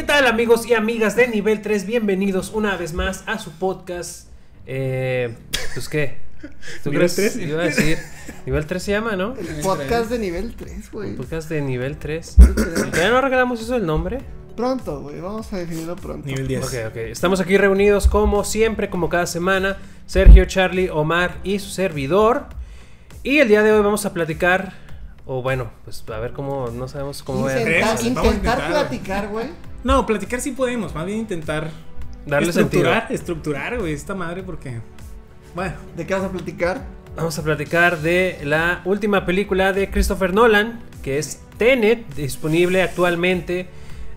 ¿Qué tal amigos y amigas de nivel 3? Bienvenidos una vez más a su podcast. Eh, pues qué. ¿Tú ¿Nivel crees? 3? Iba a decir. Nivel 3 se llama, ¿no? El podcast de nivel 3, güey. Podcast de nivel 3. ¿Ya no regalamos eso el nombre? Pronto, güey. Vamos a definirlo pronto. Nivel 10. Ok, ok. Estamos aquí reunidos como siempre, como cada semana. Sergio, Charlie, Omar y su servidor. Y el día de hoy vamos a platicar. O bueno, pues a ver cómo. No sabemos cómo va a- Intentar, Vamos a intentar intentar. platicar, güey. No, platicar sí podemos, más bien intentar darle sentido. estructurar, estructurar, güey, esta madre porque bueno, ¿De qué vas a platicar? Vamos a platicar de la última película de Christopher Nolan, que es Tenet, disponible actualmente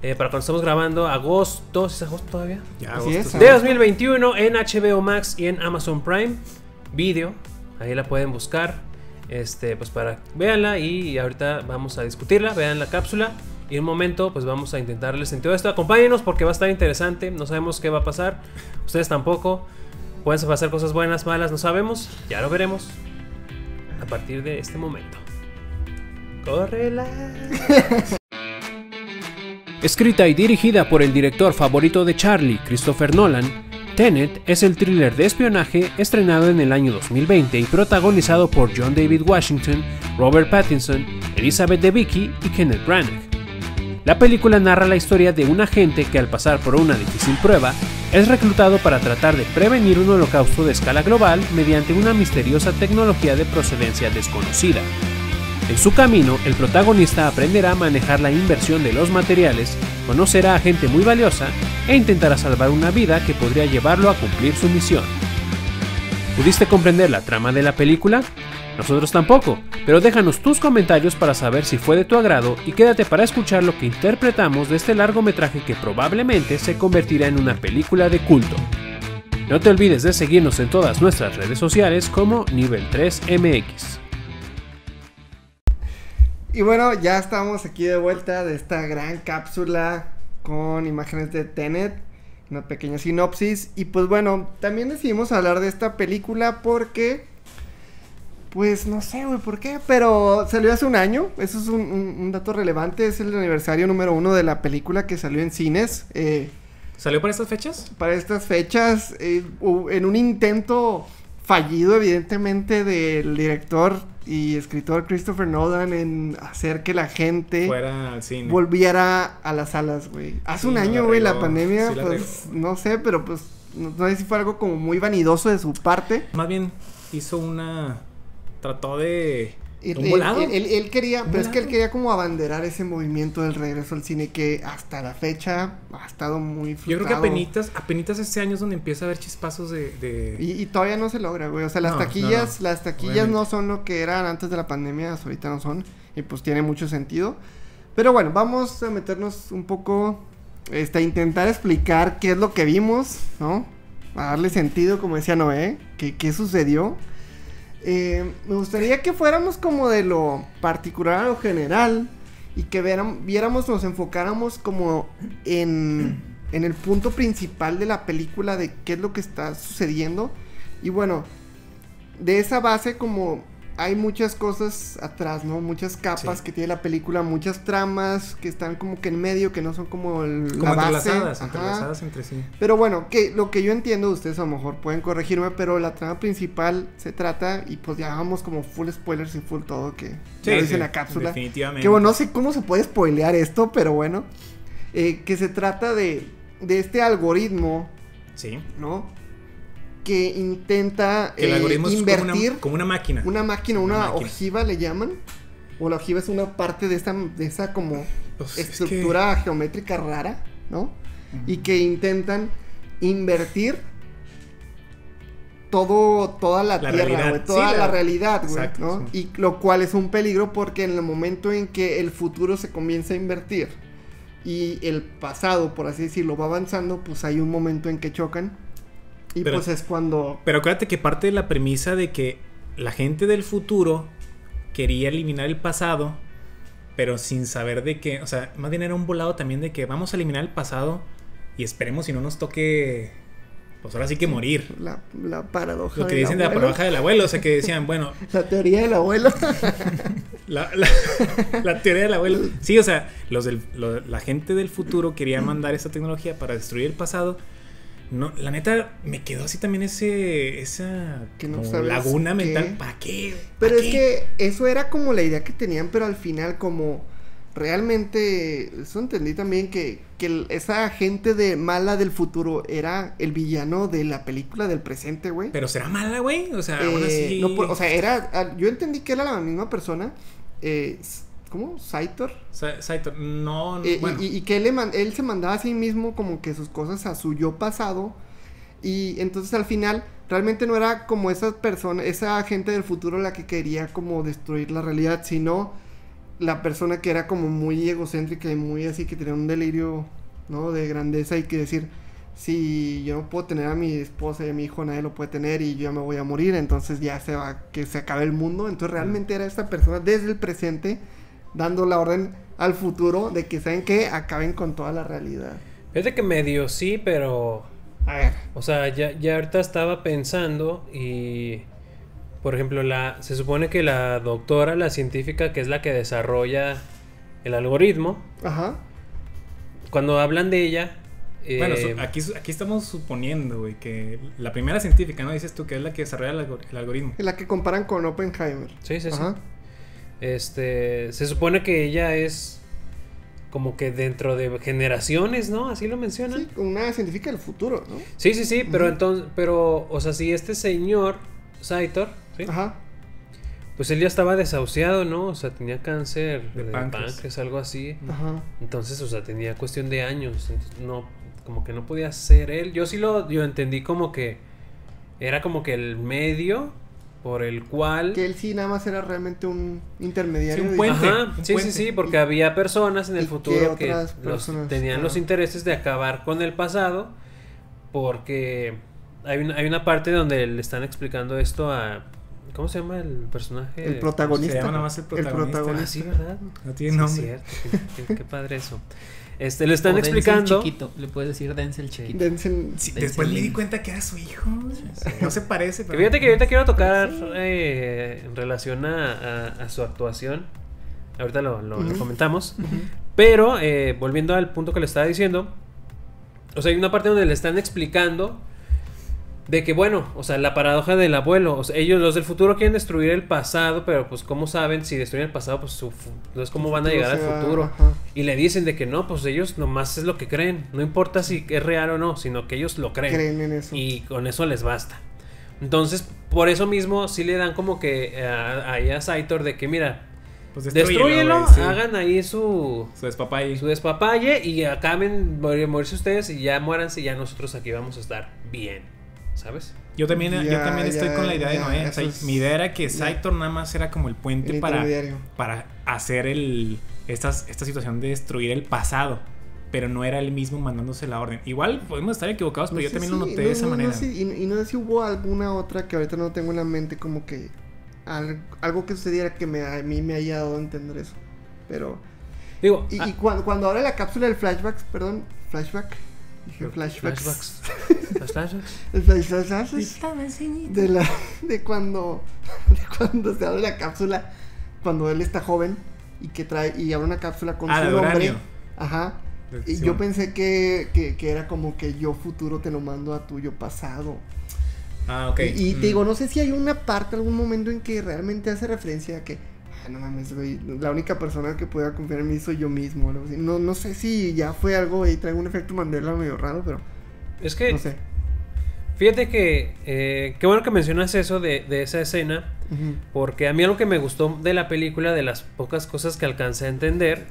eh, para cuando estamos grabando agosto, ¿es agosto todavía? ya agosto, es. De 2021 en HBO Max y en Amazon Prime Video. Ahí la pueden buscar. Este, pues para véanla y ahorita vamos a discutirla, vean la cápsula y en un momento pues vamos a intentarles sentido a esto. Acompáñenos porque va a estar interesante, no sabemos qué va a pasar, ustedes tampoco. Pueden pasar cosas buenas, malas, no sabemos, ya lo veremos a partir de este momento. Córrela. Escrita y dirigida por el director favorito de Charlie, Christopher Nolan, Tenet es el thriller de espionaje estrenado en el año 2020 y protagonizado por John David Washington, Robert Pattinson, Elizabeth Debicki y Kenneth Branagh. La película narra la historia de un agente que al pasar por una difícil prueba es reclutado para tratar de prevenir un holocausto de escala global mediante una misteriosa tecnología de procedencia desconocida. En su camino, el protagonista aprenderá a manejar la inversión de los materiales, conocerá a gente muy valiosa e intentará salvar una vida que podría llevarlo a cumplir su misión. ¿Pudiste comprender la trama de la película? Nosotros tampoco, pero déjanos tus comentarios para saber si fue de tu agrado y quédate para escuchar lo que interpretamos de este largometraje que probablemente se convertirá en una película de culto. No te olvides de seguirnos en todas nuestras redes sociales como Nivel 3 MX. Y bueno, ya estamos aquí de vuelta de esta gran cápsula con imágenes de Tenet, una pequeña sinopsis. Y pues bueno, también decidimos hablar de esta película porque, pues no sé, güey, por qué, pero salió hace un año. Eso es un, un- un dato relevante. Es el aniversario número uno de la película que salió en cines. eh, ¿Salió para estas fechas? para estas fechas, eh, en un intento fallido, evidentemente, del director y escritor Christopher Nolan en hacer que la gente Fuera al cine. volviera a las salas, güey. Hace Sí, un año, güey, la pandemia, sí la pues, no sé, pero pues, no, no sé si fue algo como muy vanidoso de su parte. Más bien hizo una trató de Él, él- él- quería, pero es que él quería como abanderar ese movimiento del regreso al cine que hasta la fecha ha estado muy Yo creo que frustrado. apenitas, apenitas este año es donde empieza a haber chispazos de, de- Y, y todavía no se logra, güey. O sea, las No, taquillas, no, no. las taquillas Obviamente. no son lo que eran antes de la pandemia, ahorita no son. Y pues tiene mucho sentido. Pero bueno, vamos a meternos un poco, este, a intentar explicar qué es lo que vimos, ¿no? A darle sentido, como decía Noé, qué, qué sucedió. Eh, me gustaría que fuéramos como de lo particular a lo general y que viéramos, nos enfocáramos como en, en el punto principal de la película de qué es lo que está sucediendo. Y bueno, de esa base como hay muchas cosas atrás, ¿no? Muchas capas Sí. que tiene la película, muchas tramas que están como que en medio, que no son como el, como la base. entrelazadas, entrelazadas entre sí. Pero bueno, que lo que yo entiendo, ustedes a lo mejor pueden corregirme, pero la trama principal se trata, y pues ya vamos como full spoilers y full todo, que lo dice en la cápsula. Definitivamente. Que bueno, no sé cómo se puede spoilear esto, pero bueno. eh, que se trata de, de este algoritmo, Sí. ¿no? Que intenta Que el eh, algoritmo es como invertir una, como una máquina. una máquina, Una una, máquina. ojiva le llaman. O la ojiva es una parte de esa, de esa como Pues, es que- estructura geométrica rara, ¿no? Y que intentan invertir todo, toda la, La tierra, toda Sí, la, la- realidad, güey, ¿no? sí. Y lo cual es un peligro porque en el momento en que el futuro se comienza a invertir y el pasado, por así decirlo, va avanzando, pues hay un momento en que chocan. Y Pero- pues es cuando Pero acuérdate que parte de la premisa de que la gente del futuro quería eliminar el pasado, pero sin saber de que, o sea, más bien era un volado también de que vamos a eliminar el pasado y esperemos si no nos toque, pues ahora sí que morir. la, la paradoja Lo que dicen de la paradoja del abuelo, o sea, que decían, bueno, La teoría del abuelo. La, la, la teoría del abuelo. Sí, o sea, los del, lo- la gente del futuro quería mandar esa tecnología para destruir el pasado. No, la neta, me quedó así también ese, esa Que no sabes laguna qué. mental. ¿Para qué? Pero ¿Pa' es que eso era como la idea que tenían, pero al final como realmente, eso entendí también que, que esa gente de mala del futuro era el villano de la película del presente, güey. Pero será mala, güey. O sea, aún Eh, así. no, por- o sea, era, ah, yo entendí que era la misma persona, eh, ¿cómo? Saitor. Sa- Saito, no, Eh, y- bueno. y, y que él, él se mandaba a sí mismo como que sus cosas a su yo pasado. Y entonces al final realmente no era como esa persona, esa gente del futuro la que quería como destruir la realidad, sino la persona que era como muy egocéntrica y muy así que tenía un delirio, ¿no? De grandeza y que decir, si yo no puedo tener a mi esposa y a mi hijo, nadie lo puede tener y yo ya me voy a morir, entonces ya se va, que se acabe el mundo. Entonces realmente era esta persona desde el presente dando la orden al futuro de que, ¿saben qué? Acaben con toda la realidad. Fíjate que medio sí, pero. A ver. O sea, ya, ya ahorita estaba pensando y. Por ejemplo, la, se supone que la doctora, la científica, que es la que desarrolla el algoritmo, Ajá. cuando hablan de ella. eh, Bueno, su- aquí, aquí estamos suponiendo, güey, que la primera científica, ¿no? Dices tú que es la que desarrolla el, algor- el algoritmo. Es la que comparan con Oppenheimer. sí, sí, sí. Este, se supone que ella es como que dentro de generaciones, ¿no? Así lo mencionan. Sí, una científica del futuro, ¿no? Sí, sí, sí, pero entonces, pero, o sea, si este señor, Saitor, ¿sí? Ajá. pues él ya estaba desahuciado, ¿no? O sea, tenía cáncer De de, páncreas. páncreas, algo así. Ajá. Entonces, o sea, tenía cuestión de años. entonces, no, como que no podía ser él. Yo sí lo, yo entendí como que era como que el medio por el cual. Que él sí nada más era realmente un intermediario. Sí, un puente. Ajá, un sí, sí, puente. sí, porque había personas en ¿Y el futuro que los- tenían los intereses de acabar con el pasado, porque hay una, hay una parte donde le están explicando esto a... ¿Cómo se llama el personaje? El protagonista. Se llama nada más el protagonista. Ah, sí, ¿verdad? No tiene Sí, nombre. es cierto, qué, qué- qué padre eso. Este, le están O Denzel explicando... chiquito, le puedes decir Denzel chiquito. Denzel- Sí, Denzel después me di cuenta que era su hijo. No se parece, pero. fíjate que ahorita quiero tocar eh, en relación a, a- a su actuación. Ahorita lo, lo- lo Ujú. comentamos. Pero, eh, volviendo al punto que le estaba diciendo, o sea, hay una parte donde le están explicando de que, bueno, o sea, la paradoja del abuelo, o sea, ellos, los del futuro, quieren destruir el pasado, pero pues, ¿cómo saben si destruyen el pasado? Pues, su fu- no es cómo van a llegar al futuro. ajá. Y le dicen de que no, pues ellos nomás es lo que creen, no importa si es real o no, sino que ellos lo creen. Creen en eso. Y con eso les basta. Entonces, por eso mismo, sí le dan como que eh, a- ahí a Saitor de que, mira, Pues destruyelo, güey, sí. hagan ahí su, Su despapalle. su despapalle y acaben morir- morirse ustedes y ya muéranse y ya nosotros aquí vamos a estar bien, ¿sabes? Yo también, yo Ya, también estoy con la idea de Noé. O eso sea, es- mi idea era que ya. Saitor nada más era como el puente El para, para hacer el estas, esta situación de destruir el pasado. Pero no era él mismo mandándose la orden. Igual podemos estar equivocados, pero No yo también lo noté no- de esa no- manera. Y, y no sé si hubo alguna otra que ahorita no tengo en la mente como que al- algo que sucediera que me, a mí me haya dado a entender eso. Pero... Digo, Y, ah, y cuando, cuando abre la cápsula del flashbacks, perdón, flashback. Dije flashbacks. flashbacks. Las flashbacks. De la de cuando de cuando se abre la cápsula cuando él está joven y que trae y abre una cápsula con Ah, su nombre. Ajá. Y yo pensé que, que, que era como que yo futuro te lo mando a tuyo pasado. Ah, ok. Y, y Mm. te digo, no sé si hay una parte, algún momento en que realmente hace referencia a que, no mames, güey, la única persona que pueda confiar en mí soy yo mismo. o algo así. No, no sé si ya fue algo y trae un efecto Mandela medio raro, pero Es que, no sé. fíjate que, eh, qué bueno que mencionas eso de, de esa escena, porque a mí algo que me gustó de la película, de las pocas cosas que alcancé a entender,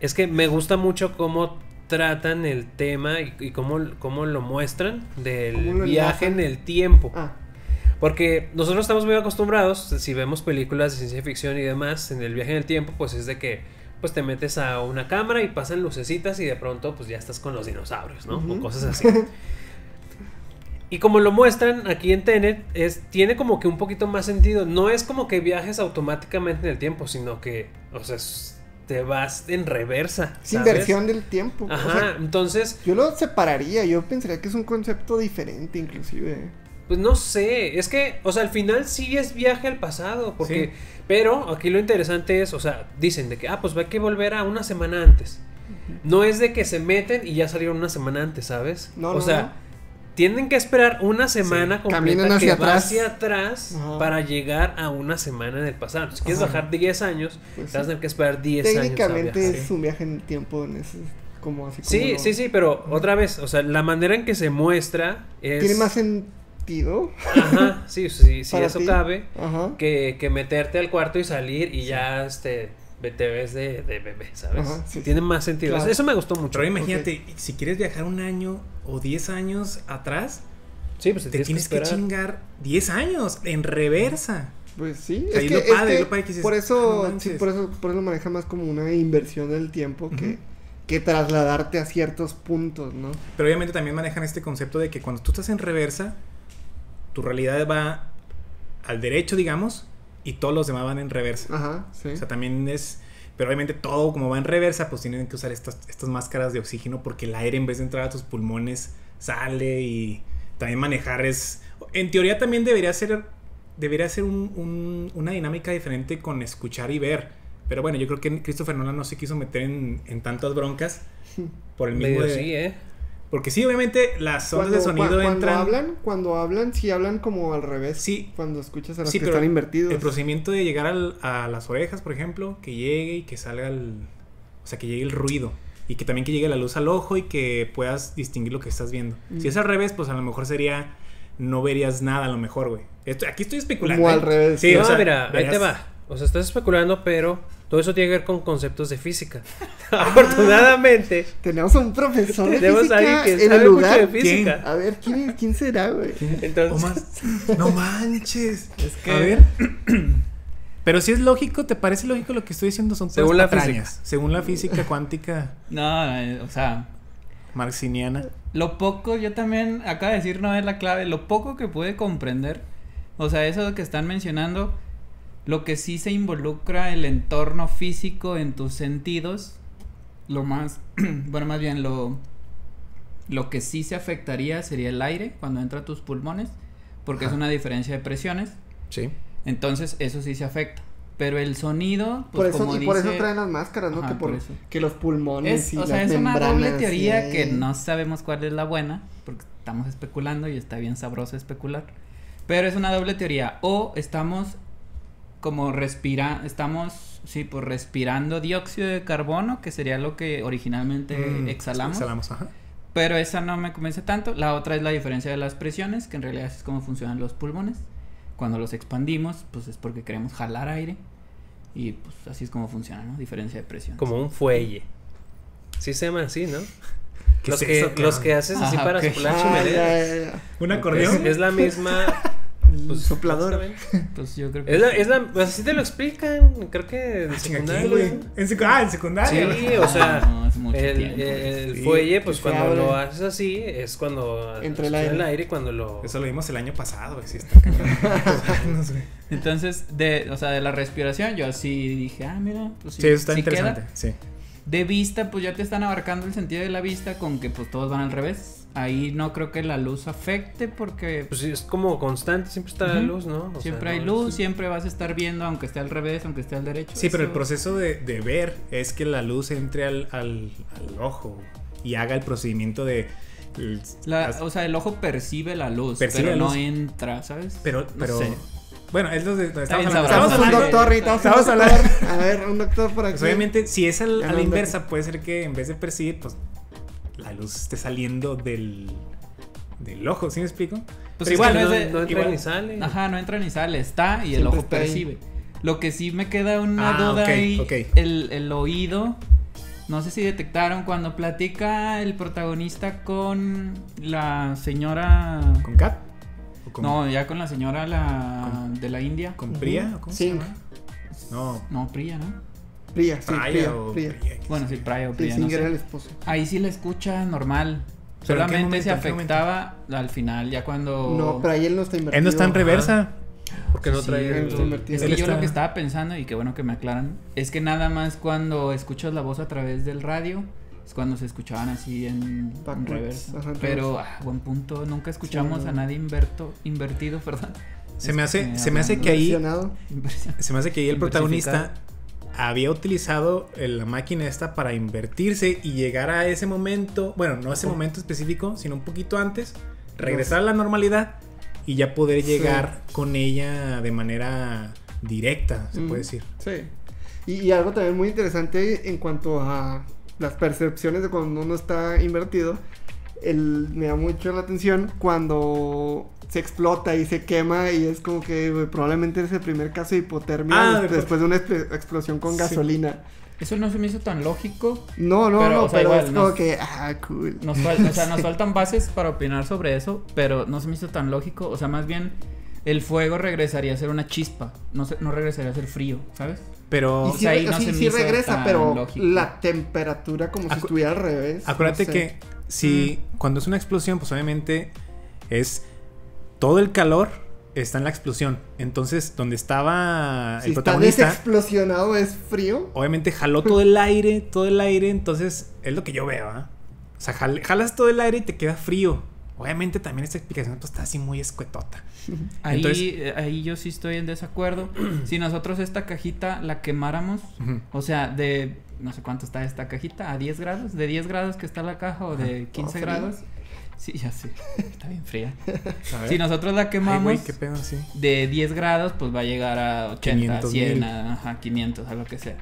es que me gusta mucho cómo tratan el tema y, y cómo, cómo lo muestran del Cómo lo viaje en el tiempo. Ah, Porque nosotros estamos muy acostumbrados, si vemos películas de ciencia ficción y demás, en el viaje en el tiempo, pues es de que pues te metes a una cámara y pasan lucecitas y de pronto pues ya estás con los dinosaurios, ¿no? O cosas así. Y como lo muestran aquí en Tenet, es, tiene como que un poquito más sentido. No es como que viajes automáticamente en el tiempo, sino que, o sea, te vas en reversa. es ¿sabes? inversión del tiempo. O Ajá, sea, entonces, yo lo separaría, yo pensaría que es un concepto diferente inclusive. Pues no sé, es que, o sea, al final sí es viaje al pasado, porque, Sí. pero aquí lo interesante es, o sea, dicen de que, ah, pues hay que volver a una semana antes. No es de que se meten y ya salieron una semana antes, ¿sabes? No, o no, sea, no. tienen que esperar una semana completa Caminan que hacia va atrás. hacia atrás Ajá. para llegar a una semana en el pasado. Si quieres Ajá. bajar 10 años, Pues vas a sí. tener que esperar 10 años. Técnicamente es un viaje en el tiempo en ese, como así como Sí, lo- sí, sí, pero otra vez, o sea, la manera en que se muestra es... Tiene más sentido. Ajá, sí, sí, sí, eso ti. cabe. Ajá. Que, que meterte al cuarto y salir y ya, este, te ves de, de bebé, ¿sabes? Ajá, sí, Tiene más sentido. Claro. Eso me gustó mucho. Pero imagínate, si quieres viajar un año o 10 años atrás, Sí, pues te, te tienes que, chingar 10 años en reversa. Pues sí, O sea, es que, es padre, que lo padre que dices, por "Ah, eso, no sí, manches". por eso, por eso maneja más como una inversión del tiempo que trasladarte a ciertos puntos, ¿no? Pero obviamente también manejan este concepto de que cuando tú estás en reversa, tu realidad va al derecho, digamos, y todos los demás van en reversa. Ajá, sí. O sea, también es... Pero obviamente todo como va en reversa, pues tienen que usar estas, estas máscaras de oxígeno porque el aire en vez de entrar a tus pulmones sale y también manejar es... En teoría también debería ser, debería ser un- un- una dinámica diferente con escuchar y ver. Pero bueno, yo creo que Christopher Nolan no se quiso meter en, en tantas broncas por el mismo... Medio de- sí, ¿eh? Porque sí, obviamente las ondas de sonido cua- cuando entran... hablan, cuando hablan, sí hablan como al revés. Sí. Cuando escuchas a los Sí, que pero están invertidos. El procedimiento de llegar al- a las orejas, por ejemplo, que llegue y que salga el. O sea, que llegue el ruido. Y que también que llegue la luz al ojo y que puedas distinguir lo que estás viendo. Mm. Si es al revés, pues a lo mejor sería. No verías nada a lo mejor, güey. Esto- Aquí estoy especulando. Como ¿eh? al revés. Sí, no, o sea, mira, ahí te va. O sea, estás especulando, pero todo eso tiene que ver con conceptos de física. Afortunadamente, Tenemos a un profesor de tenemos a alguien física que en el sabe mucho de lugar. física. A ver, ¿quién, quién será, güey? Entonces, O más- No manches. Es que- A ver. Pero si es lógico, ¿te parece lógico lo que estoy diciendo? Son Según la física. Según la física cuántica No, eh, o sea, marxiniana. lo poco, yo también, acaba de decir no es la clave, lo poco que pude comprender, o sea, eso que están mencionando, lo que sí se involucra el entorno físico en tus sentidos, lo más, bueno, más bien lo, lo que sí se afectaría sería el aire cuando entra a tus pulmones, porque es una diferencia de presiones, Sí. entonces eso sí se afecta. Pero el sonido, Por pues eso, como y por eso traen las máscaras, ¿no? Ajá, que, por, por eso. que los pulmones Es, y o sea, las es una doble teoría que no sabemos cuál es la buena, porque estamos especulando y está bien sabroso especular. Pero es una doble teoría. O estamos como respira, estamos, sí, pues respirando dióxido de carbono, que sería lo que originalmente Mm, exhalamos. Exhalamos, ajá. Pero esa no me convence tanto. La otra es la diferencia de las presiones, que en realidad es como funcionan los pulmones. Cuando los expandimos, pues es porque queremos jalar aire. Y pues así es como funciona, ¿no? Diferencia de presión. como un fuelle. Sí se llama así, ¿no? ¿Qué Los es que, eso, los que haces así Ajá, para ok. soplar Ah, ya, ya, ya. ¿Un Es, acordeón? es la misma. Pues, Soplador. básicamente. Pues yo creo que Es la, es la, pues así te lo explican, creo que en Ah, secundaria. ¿qué, güey? En secu- ah, en secundaria. Sí, o sea, No, es mucho el, tiempo. el Sí, fuelle, pues cuando abre. lo haces así, es cuando Entra el aire. aire y cuando lo... Eso lo vimos el año pasado. Sí, está. No sé. Entonces, de, o sea, de la respiración, yo así dije, ah, mira, pues sí, Sí, eso está sí queda. interesante. Sí. De vista, pues ya te están abarcando el sentido de la vista con que pues todos van al revés. Ahí no creo que la luz afecte porque Pues sí, es como constante, siempre está la luz, ¿no? O siempre sea, hay no luz, siempre vas a estar viendo aunque esté al revés, aunque esté al derecho. Sí, pero el Eso- proceso de, de ver es que la luz entre al, al, al ojo y haga el procedimiento de. la- o sea, el ojo percibe la luz, Percibe pero la no entra, ¿sabes? pero, No pero. sé. Bueno, es lo de. Estamos hablando, estamos un doctor, ahorita Estamos un hablando. doctor. A ver, un doctor por aquí. Pues obviamente, si es al- a no la inversa, puede ser que en vez de percibir, pues la luz esté saliendo del, del ojo, ¿sí me explico? Pues Pero igual, no, de- no entra igual- ni sale. Ajá, no entra ni sale, está y el ojo ahí. percibe. Lo que sí me queda una Ah, duda ok, ahí. El, el oído. No sé si detectaron cuando platica el protagonista con la señora. ¿Con Kat? ¿O con, No, ya con la señora la Con- de la India. ¿Con Priya? ¿O ¿Cómo se Sí. llama? No, No, Priya, ¿no? Fría, sí, o. Priya, Bueno, sí. Priya o Sí, Priya, no era el esposo. Ahí sí la escucha normal. ¿Pero en qué Solamente se momento, afectaba al final, ya cuando. No, pero ahí él no está invertido. Él no está en reversa. Porque no Sí, trae él el... está invertido. Es Él que yo está- lo que estaba pensando, y qué bueno que me aclaran, es que nada más cuando escuchas la voz a través del radio, Es cuando se escuchaban así en, reversa. ajá, Pero, ah, buen punto, nunca escuchamos no. a nadie inverto, invertido, perdón. Se me hace, se me hace que ahí, se me hace que ahí el protagonista había utilizado eh, la máquina esta para invertirse y llegar a ese momento, bueno, no a ese momento específico, sino un poquito antes, regresar a la normalidad y ya poder Sí. llegar con ella de manera directa, se Mm. puede decir. Sí. Y, y algo también muy interesante en cuanto a las percepciones de cuando uno está invertido. El, me da mucho la atención cuando se explota y se quema y es como que probablemente es el primer caso de hipotermia Ah, des- de- después de una exp- explosión con Sí. gasolina. Eso no se me hizo tan lógico. No, no, Pero, no, o sea, pero igual, es como no- que, ah, cool. Nos, fal- o sea, nos faltan bases para opinar sobre eso, pero no se me hizo tan lógico. O sea, más bien el fuego regresaría a ser una chispa, no, se- no regresaría a ser frío, ¿sabes? Pero o sí, sea, ahí re- no sí- se me sí hizo regresa, tan pero lógico. la temperatura como si estuviera al revés. acuérdate no sé. que si cuando es una explosión, pues obviamente es todo el calor está en la explosión. Entonces, donde estaba Si el está protagonista, desexplosionado es frío. obviamente jaló todo el aire, todo el aire, entonces es lo que yo veo, ¿ah? O sea, jal- jalas todo el aire y te queda frío. Obviamente también esta explicación pues, está así muy escuetota. Ahí, Entonces- eh, ahí yo sí estoy en desacuerdo. si nosotros esta cajita la quemáramos, o sea, de no sé cuánto está esta cajita, a 10 grados, de 10 grados que está la caja o de 15 fría. grados. Sí, ya sé, está bien fría. A. Si nosotros la Ay, quemamos güey, qué pedo, sí. de 10 grados, pues va a llegar a 80, 500 100, mil. a, ajá, 500, a lo que sea.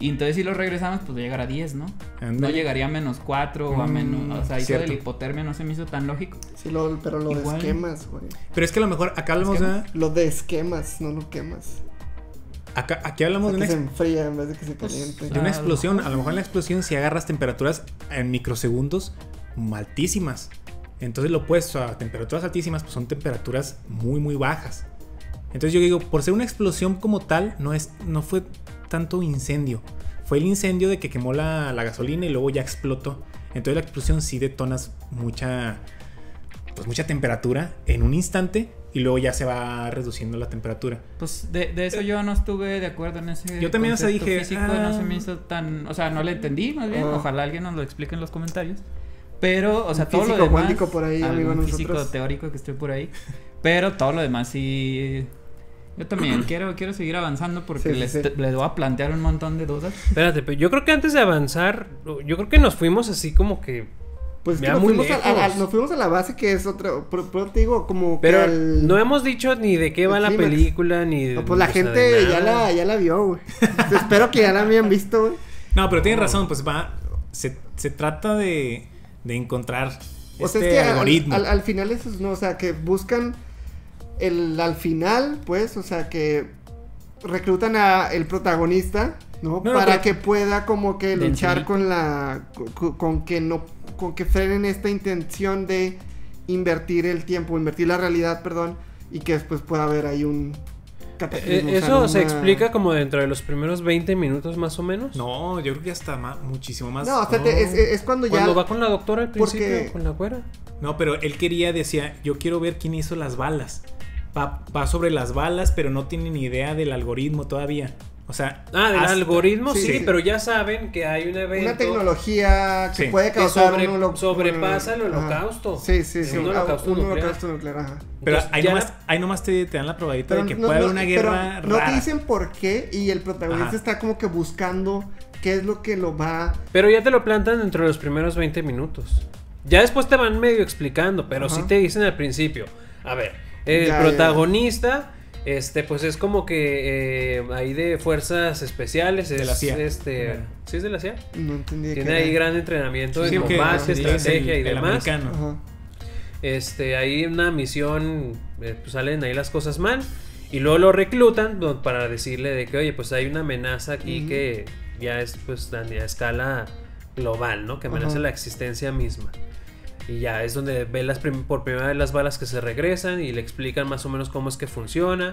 Y entonces si lo regresamos, pues va a llegar a 10, ¿no? No llegaría a menos 4 o a Mm, menos. O sea, eso de cierto. la hipotermia no se me hizo tan lógico. Sí, lo- pero lo Igual. de esquemas, güey. Pero es que a lo mejor acá hablamos que- de. Lo de esquemas, no lo quemas. Acá, aquí O hablamos sea, de que una, se ex- enfría en vez de que se Pues, caliente. de una explosión. lo- A lo mejor en la explosión, si agarras temperaturas en microsegundos altísimas. Entonces, lo opuesto a temperaturas altísimas, pues son temperaturas muy, muy bajas. Entonces, yo digo, por ser una explosión como tal, no, es, no fue tanto incendio. Fue el incendio de que quemó la, la gasolina y luego ya explotó. Entonces, la explosión sí detonas mucha, pues, mucha temperatura en un instante y luego ya se va reduciendo la temperatura. Pues de, de eso yo no estuve de acuerdo en ese. Yo también, o sea, dije, Físico, ah. no se me hizo tan. O sea, no le entendí, más bien. Ah. Ojalá alguien nos lo explique en los comentarios. Pero, o sea, todo lo físico demás. cuántico por ahí, amigo, físico nosotros. teórico que esté por ahí. Pero todo lo demás sí. Yo también quiero, quiero seguir avanzando porque Sí, les, sí. les voy a plantear un montón de dudas. Espérate, pero yo creo que antes de avanzar, yo creo que nos fuimos así como que. Pues es que Ya nos muy fuimos, a, a- a- lejos. nos fuimos a la base que es otra. Pero, pero te digo, como Pero que. al- no hemos dicho ni de qué va la película, ni de. No, pues la gente ya la, ya la vio, güey. Espero que ya la habían visto, güey. No, pero tienes razón, pues va. Se, se trata de, de encontrar O este sea, es que al- algoritmo. Al, al final eso es, no, o sea, que buscan el al final, pues, o sea, que reclutan a el protagonista, ¿no? Para pero- que pueda como que luchar con la con, con que no con que frenen esta intención de invertir el tiempo, invertir la realidad, perdón, y que después pueda haber ahí un cataclismo, Eh, Eso se explica como dentro de los primeros 20 minutos más o menos. No, yo creo que hasta ma- muchísimo más. No, o sea, te- es, es cuando ya Cuando va con la doctora al Porque- principio, con la güera. No, pero él quería, decía, yo quiero ver quién hizo las balas. Va, va sobre las balas, pero no tiene ni idea del algoritmo todavía. O sea, Ah, del hasta- algoritmo, sí, sí, sí. pero ya saben que hay un evento una tecnología que Sí. puede que causar sobre- un holo- sobrepasa el Ajá. holocausto. Sí, sí, sí. Un holocausto un nuclear. holocausto nuclear, ajá. Pero Entonces, ahí ya nomás, la- ahí nomás te, te dan la probadita Pero de que no- puede no- haber una pero guerra no te rara. dicen por qué y el protagonista Ajá. está como que buscando qué es lo que lo va Pero ya te lo plantan dentro de los primeros 20 minutos. Ya después te van medio explicando, pero Ajá. sí te dicen al principio. A ver, el Ya, ya, ya. protagonista, este, pues es como que eh, ahí de fuerzas especiales. De es, la CIA. Este. ¿Sí es de la CIA? no entendí de Tiene ahí era. gran entrenamiento Sí, porque combate, el- estrategia y el demás. Este, ahí una misión, eh, pues salen ahí las cosas mal. Y luego lo reclutan para decirle de que, oye, pues hay una amenaza aquí que ya es pues a a escala global, ¿no? Que amenaza Ajá. la existencia misma. Y ya es donde ve las prim- por primera vez las balas que se regresan y le explican más o menos cómo es que funciona.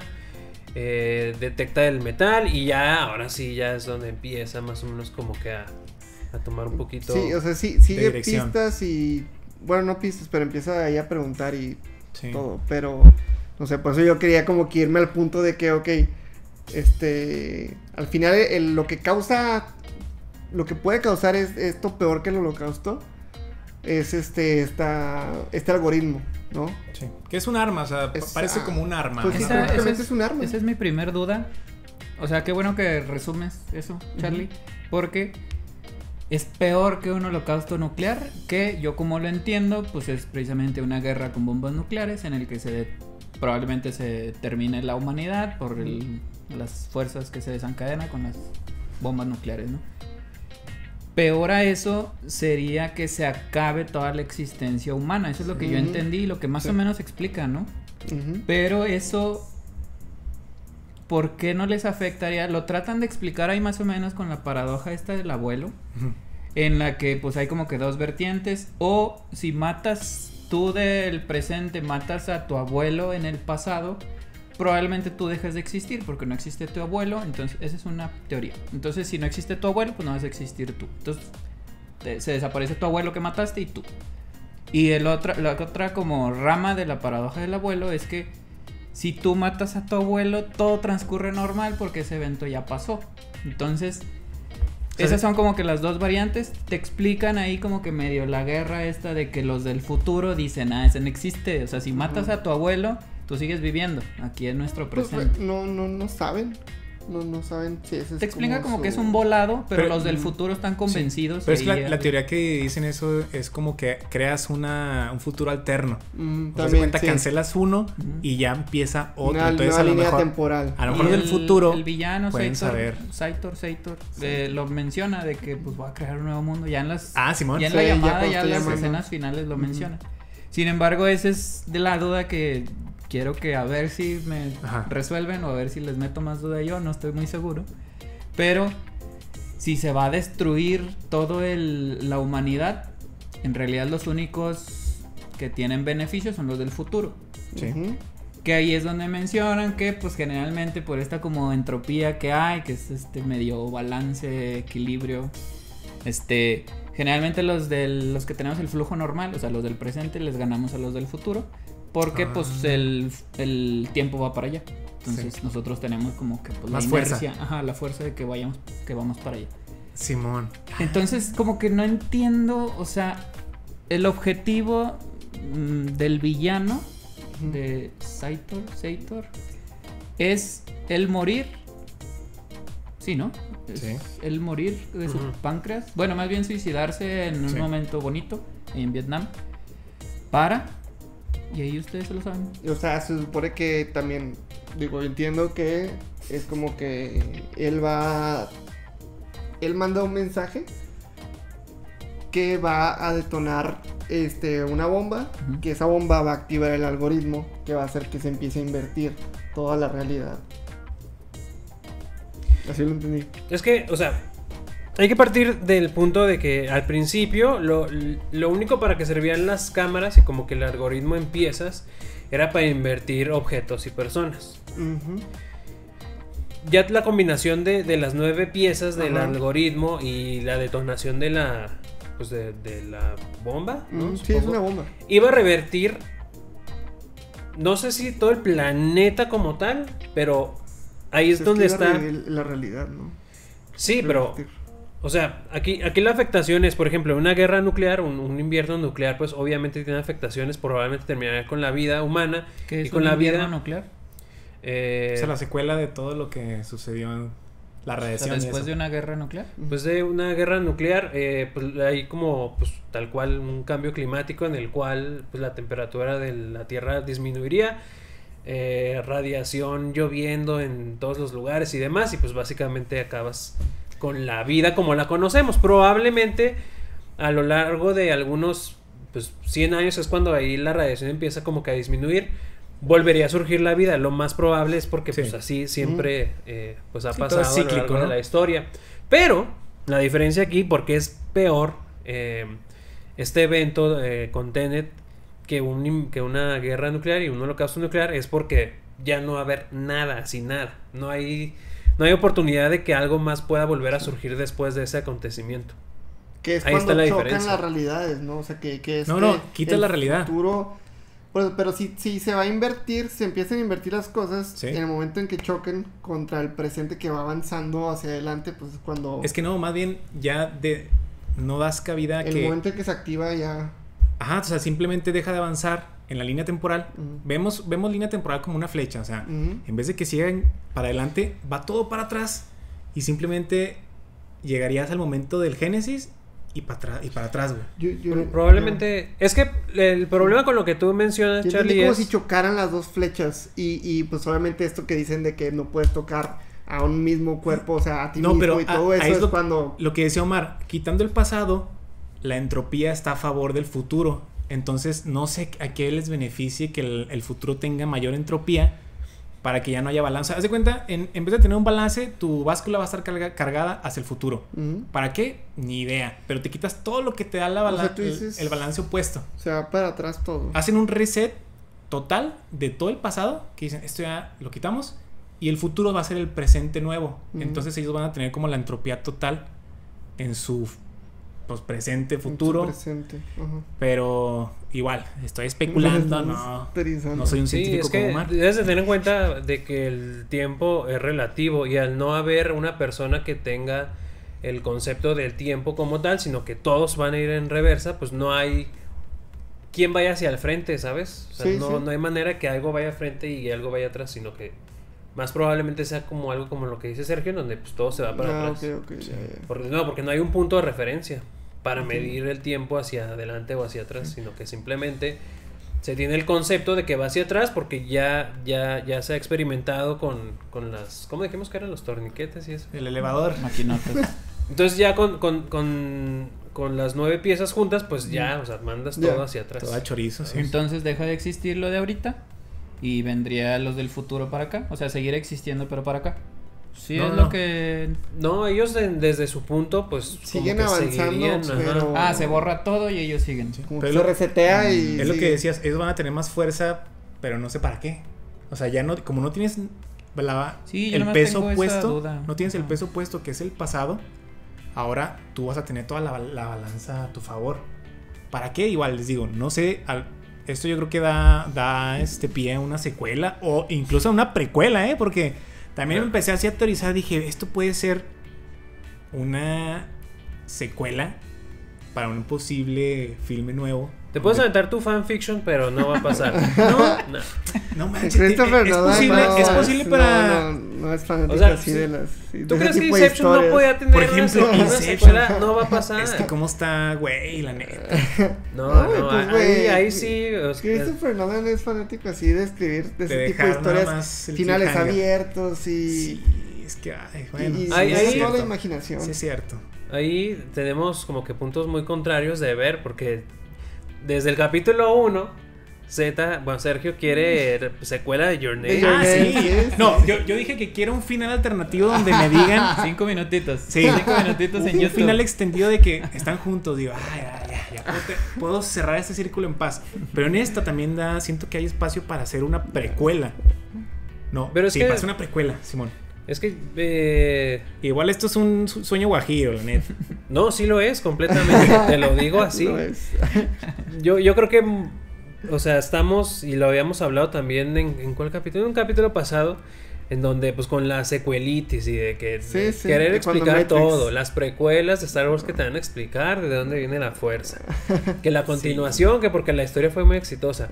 Eh, detecta el metal y ya, ahora sí, ya es donde empieza más o menos como que a, a tomar un poquito... Sí, o sea, sí, sigue pistas y. Bueno, no pistas, pero empieza ahí a preguntar y Sí. todo. Pero, no sé, por eso yo quería como que irme al punto de que, ok, este. Al final, el- lo que causa lo que puede causar es esto peor que el holocausto es este esta, este algoritmo, ¿no? Sí. Que es un arma, o sea, Es- parece ah, como un arma. pues Esa, es un arma. Esa es mi primer duda. O sea, qué bueno que resumes eso, Charlie. Porque es peor que un holocausto nuclear, que yo como lo entiendo, pues es precisamente una guerra con bombas nucleares en el que se probablemente se termine la humanidad por el- las fuerzas que se desencadenan con las bombas nucleares, ¿no? Peor a eso sería que se acabe toda la existencia humana. Eso es lo que yo entendí lo que más Sí. o menos explica, ¿no? Pero eso, ¿por qué no les afectaría? Lo tratan de explicar ahí más o menos con la paradoja esta del abuelo, en la que pues hay como que dos vertientes, o si matas tú del presente, matas a tu abuelo en el pasado, probablemente tú dejes de existir porque no existe tu abuelo, entonces esa es una teoría. Entonces si no existe tu abuelo, pues no vas a existir tú. Entonces te- se desaparece tu abuelo que mataste y tú. Y el otra, la otra como rama de la paradoja del abuelo es que si tú matas a tu abuelo, todo transcurre normal porque ese evento ya pasó. Entonces, esas son como que las dos variantes. Te explican ahí como que medio la guerra esta de que los del futuro dicen, ah, ese no existe. O sea, si matas a tu abuelo, tú sigues viviendo aquí en nuestro Pues, presente. no, no, no saben. No, no saben si ese es Te explica como, su- que es un volado, pero, Pero- los del mm, futuro están convencidos. Pero es la, la teoría que dicen eso es como que creas una, un futuro alterno. Mm, O sea, se también, cuenta, sí. cancelas uno y ya empieza otro. Una Entonces a lo línea mejor, temporal. a lo Y mejor del el- futuro El villano, pueden Saitor, saber. Saitor, Saitor, eh, lo menciona de que pues va a crear un nuevo mundo. Ya en las Ah, Simón. ya en Sí, la llamada, ya, en las escenas finales lo menciona. Sin embargo, esa es de la duda que quiero que a ver si me Ajá. resuelven o a ver si les meto más duda yo, no estoy muy seguro. Pero si se va a destruir todo el, la humanidad, en realidad los únicos que tienen beneficios son los del futuro. Sí. Que ahí es donde mencionan que pues generalmente por esta como entropía que hay, que es este medio balance, equilibrio, este, generalmente los de los que tenemos el flujo normal, o sea, los del presente les ganamos a los del futuro, porque Ah. pues el, el tiempo va para allá. Entonces Sí. nosotros tenemos como que pues, Más la fuerza. ajá, la fuerza de que vayamos, que vamos para allá. Simón. Entonces, como que no entiendo, o sea, el objetivo mm, del villano de Saitor, Saitor es el morir. Sí, ¿no? Sí. El morir de su páncreas. Bueno, más bien suicidarse en un Sí. momento bonito en Vietnam. Para. Y ahí ustedes se lo saben. O sea, se supone que también, digo, entiendo que es como que él va, él manda un mensaje que va a detonar este una bomba, que esa bomba va a activar el algoritmo que va a hacer que se empiece a invertir toda la realidad. Así lo entendí. Es que, o sea, hay que partir del punto de que al principio lo, lo único para que servían las cámaras y como que el algoritmo empiezas era para invertir objetos y personas. Ya la combinación de, de las nueve piezas del algoritmo y la detonación de la pues de, de la bomba, ¿no? Mm, sí, es una bomba. iba a revertir no sé si todo el planeta como tal, pero ahí es donde está. la realidad, ¿no? Sí, pero. O sea, aquí, aquí la afectación es, por ejemplo, una guerra nuclear, un, un invierno nuclear, pues obviamente tiene afectaciones, probablemente terminará con la vida humana ¿Qué y es con un la invierno vida. nuclear? eh, O sea, la secuela de todo lo que sucedió en la O sea, radiación. y después de una guerra nuclear. pues de una guerra nuclear, eh, pues hay como, pues tal cual, un cambio climático en el cual pues, la temperatura de la Tierra disminuiría, eh, radiación lloviendo en todos los lugares y demás, y pues básicamente acabas con la vida como la conocemos. Probablemente a lo largo de algunos pues 100 años es cuando ahí la radiación empieza como que a disminuir. Volvería a surgir la vida, lo más probable es porque Sí. pues así siempre eh, pues ha Sí, todo pasado a lo largo de la historia. Pero la diferencia aquí, porque es peor eh, este evento eh, con Tenet que, un, que una guerra nuclear y un holocausto nuclear, es porque ya no va a haber nada, sin nada. No hay, no hay oportunidad de que algo más pueda volver a surgir después de ese acontecimiento. Que es Ahí cuando está la chocan diferencia. las realidades, ¿no? O sea, que, que es No, que no, quita el la realidad. futuro Pues, pero si, si se va a invertir, se empiezan a invertir las cosas Sí. en el momento en que choquen contra el presente que va avanzando hacia adelante, pues es cuando Es que no, más bien ya de no das cabida a el que momento en que se activa ya ajá, o sea, simplemente deja de avanzar en la línea temporal. Vemos vemos línea temporal como una flecha, o sea, en vez de que sigan para adelante, va todo para atrás y simplemente llegarías al momento del génesis y para atrás y para atrás, güey. Yo- yo- Pro- Probablemente. Es que el problema con lo que tú mencionas, Charlie, como es. si chocaran las dos flechas y, y pues obviamente esto que dicen de que no puedes tocar a un mismo cuerpo, o sea, a ti No, mismo pero y a- todo eso ahí es, es lo- cuando... Lo que decía Omar, quitando el pasado, la entropía está a favor del futuro. Entonces, no sé a qué les beneficie que el, el futuro tenga mayor entropía para que ya no haya balance. Haz de cuenta, en, en vez de tener un balance, tu báscula va a estar carga- cargada hacia el futuro. ¿Para qué? Ni idea. Pero te quitas todo lo que te da la O sea, bala- dices- el, el balance opuesto. Se va para atrás todo. Hacen un reset total de todo el pasado, que dicen, esto ya lo quitamos, y el futuro va a ser el presente nuevo. Entonces ellos van a tener como la entropía total en su pues, presente, futuro. presente. Ajá. Pero igual, estoy especulando, no. No soy un Sí, científico es que como Omar. debes de tener en cuenta de que el tiempo es relativo y al no haber una persona que tenga el concepto del tiempo como tal, sino que todos van a ir en reversa, pues no hay quien vaya hacia el frente, ¿sabes? O sea, Sí, no, sí. no hay manera que algo vaya al frente y algo vaya atrás, sino que más probablemente sea como algo como lo que dice Sergio, en donde pues todo se va para Ah, atrás. Porque, no, porque no hay un punto de referencia para medir el tiempo hacia adelante o hacia atrás, sino que simplemente se tiene el concepto de que va hacia atrás porque ya, ya, ya se ha experimentado con, con las... ¿Cómo dijimos que eran los torniquetes y eso? El elevador. Maquinotas. Entonces ya con, con, con, con las nueve piezas juntas, pues ya, o sea, mandas Ya. todo hacia atrás. Todo a chorizo, sí. Entonces deja de existir lo de ahorita y vendría los del futuro para acá. O sea, seguir existiendo pero para acá. Sí, No, es no. lo que... No, ellos de- desde su punto, pues... Siguen avanzando, pero- Ah, se borra todo y ellos siguen. Como Pero que lo- se resetea y... Es lo que decías, ellos van a tener más fuerza, pero no sé para qué. O sea, ya no, como no tienes la- Sí, el peso duda. no tienes el peso opuesto que es el pasado, ahora tú vas a tener toda la, la balanza a tu favor. ¿Para qué? Igual les digo, no sé, al- esto yo creo que da, da este pie a una secuela o incluso a una precuela, ¿eh? Porque también me empecé así a teorizar, dije, esto puede ser una secuela para un posible filme nuevo. Te puedes aventar tu fanfiction, pero no va a pasar. No, No. no manches, Christopher es Nolan posible, no, es posible no, para... No, no, es fanático O sea, así sí. de las... sí, de ¿Tú crees que Inception no podía tener Por ejemplo, una, Inception. No va a pasar. Es que cómo está, güey, la neta. No, no, pues, ahí, güey, ahí sí. o sea, Christopher Nolan es fanático así de escribir de De ese tipo de historias, finales abiertos y... Sí, es que, ay, bueno. y, y sí, Ahí- es ahí- toda la imaginación. Sí, es cierto. Ahí tenemos como que puntos muy contrarios de ver, porque desde el capítulo 1, Z, bueno, Sergio quiere secuela de Your Name. Ah, sí. No, yo, yo dije que quiero un final alternativo donde me digan Cinco minutitos. Sí. Cinco minutitos en un YouTube. final extendido de que están juntos. Digo, ay, ya, ya, ya puedo, te- puedo cerrar este círculo en paz. Pero en esta también da, siento que hay espacio para hacer una precuela. No, Pero es sí, que- para hacer una precuela, Simón. Es que, eh, Igual esto es un su- sueño guajiro, la neta. no, sí lo es completamente, te lo digo así. Lo es. Yo, yo creo que, o sea, estamos, y lo habíamos hablado también en, en cuál capítulo, en un capítulo pasado, en donde pues con la secuelitis y de que Sí, de sí, querer explicar todo, las precuelas de Star Wars que te van a explicar de dónde viene la fuerza, que la continuación, que porque la historia fue muy exitosa.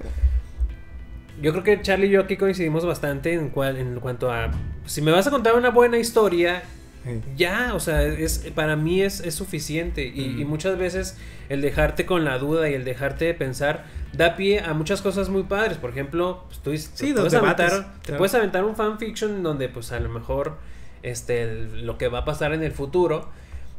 Yo creo que Charlie y yo aquí coincidimos bastante en, cual, en cuanto a si me vas a contar una buena historia, Sí. ya, o sea, es, para mí es, es suficiente. Y, muchas veces el dejarte con la duda y el dejarte de pensar da pie a muchas cosas muy padres. Por ejemplo, pues, tú Sí, puedes aventar, te puedes aventar un fanfiction donde pues a lo mejor este, lo que va a pasar en el futuro.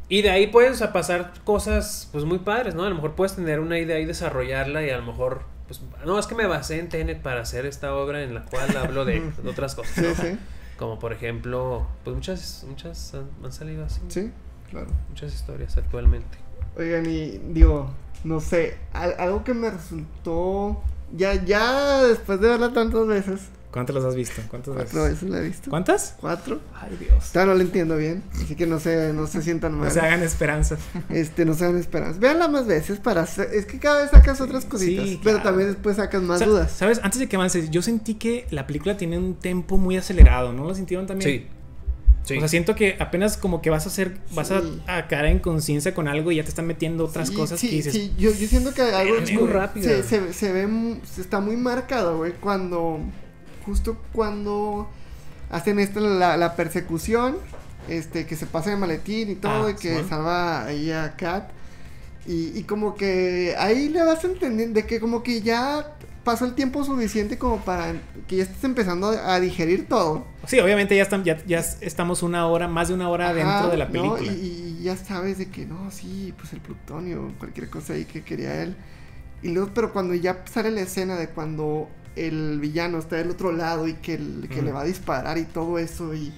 Y de ahí puedes pasar cosas pues muy padres, ¿no? A lo mejor puedes tener una idea y desarrollarla y a lo mejor, pues, no, es que me basé en Tenet para hacer esta obra en la cual hablo de, de otras cosas. Sí, ¿no? sí, Como por ejemplo, pues muchas, muchas han, han salido así. sí, claro. Muchas historias actualmente. Oigan, y digo, no sé, al- algo que me resultó, ya, ya después de verla tantas veces, ¿Cuántas las has visto? ¿Cuántas Cuatro veces? veces la he visto. ¿Cuántas? Cuatro. Ay, Dios. Todavía no la entiendo bien, así que no se, no se sientan mal. No se hagan esperanzas. Este, no se hagan esperanzas. Véanla más veces para hacer... Es que cada vez sacas otras cositas. sí, Pero claro. también después sacas más dudas. ¿Sabes? Antes de que avances, yo sentí que la película tiene un tempo muy acelerado, ¿no lo sintieron también? Sí. Sí. O sea, siento que apenas como que vas a hacer, vas a- Sí. a, caer en conciencia con algo y ya te están metiendo otras Sí, cosas sí, que dices. sí, yo, yo siento que algo Es muy rápida. Se, se, se ve, se está muy marcado, güey, cuando, justo cuando hacen esta, la, la persecución, este, que se pasa de maletín y todo, Ah, y que salva ahí a Kat, y, y como que ahí le vas entendiendo de que como que ya pasó el tiempo suficiente como para que ya estés empezando a, digerir todo. Sí, obviamente ya, están, ya, ya estamos una hora, más de una hora Ajá, dentro de la ¿no? película. Y, y ya sabes de que no, sí, pues el plutonio, cualquier cosa ahí que quería él. Y luego, pero cuando ya sale la escena de cuando el villano está del otro lado y que, el- que Mm. le va a disparar y todo eso y,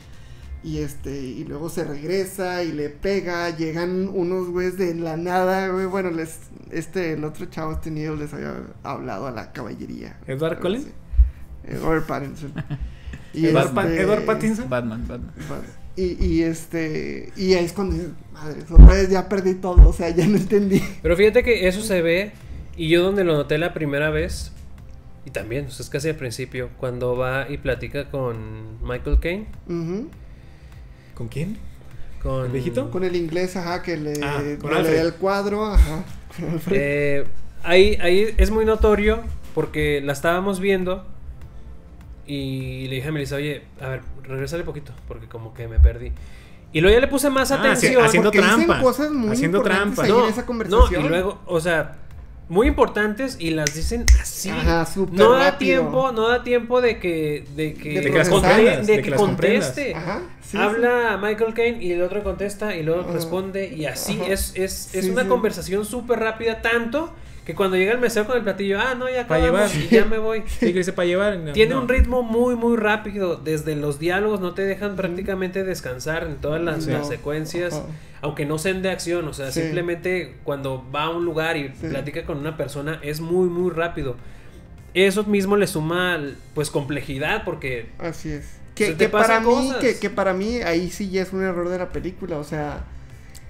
y este y luego se regresa y le pega, llegan unos güeyes de la nada, güey, bueno, les este el otro chavo este Neil les había hablado a la caballería. ¿Edward Cullen? así. Edward Pattinson. Y Edward, Pa- este- Edward Pattinson. Batman, Batman. y, y este. Y ahí es cuando dices, madre, otra vez ya perdí todo. O sea, ya no entendí. Pero fíjate que eso se ve, y yo donde lo noté la primera vez, y también, o sea, es casi al principio, cuando va y platica con Michael Caine. ¿Con quién? con... ¿El viejito? Con el inglés, ajá, que le, Ah, con le da el cuadro, ajá. Con. Eh, ahí, ahí es muy notorio porque la estábamos viendo y le dije a Melissa, oye, a ver, regresale poquito porque como que me perdí. Y luego ya le puse más Ah, atención. haci- haciendo trampa. cosas muy Haciendo trampa. no, en esa no, conversación. y luego, o sea, muy importantes y las dicen así. Ajá, no da rápido. tiempo, no da tiempo de que de que, De que las conte- comprendas, de de que las conteste. Ajá. sí, Habla Michael Caine y el otro contesta y luego responde y así es es, es Sí, una conversación súper rápida tanto que cuando llega el mesero con el platillo, ah, no, ya Pa' acabamos llevar. y ya me voy. Sí, que dice para llevar. no, Tiene no. un ritmo muy, muy rápido. Desde los diálogos no te dejan prácticamente descansar en todas las, No. las secuencias, aunque no sean de acción. O sea, Sí. simplemente cuando va a un lugar y Sí. platica con una persona es muy, muy rápido. Eso mismo le suma, pues, complejidad porque... Así es. Que, para pasan mí, cosas. que, que para mí ahí sí ya es un error de la película, o sea...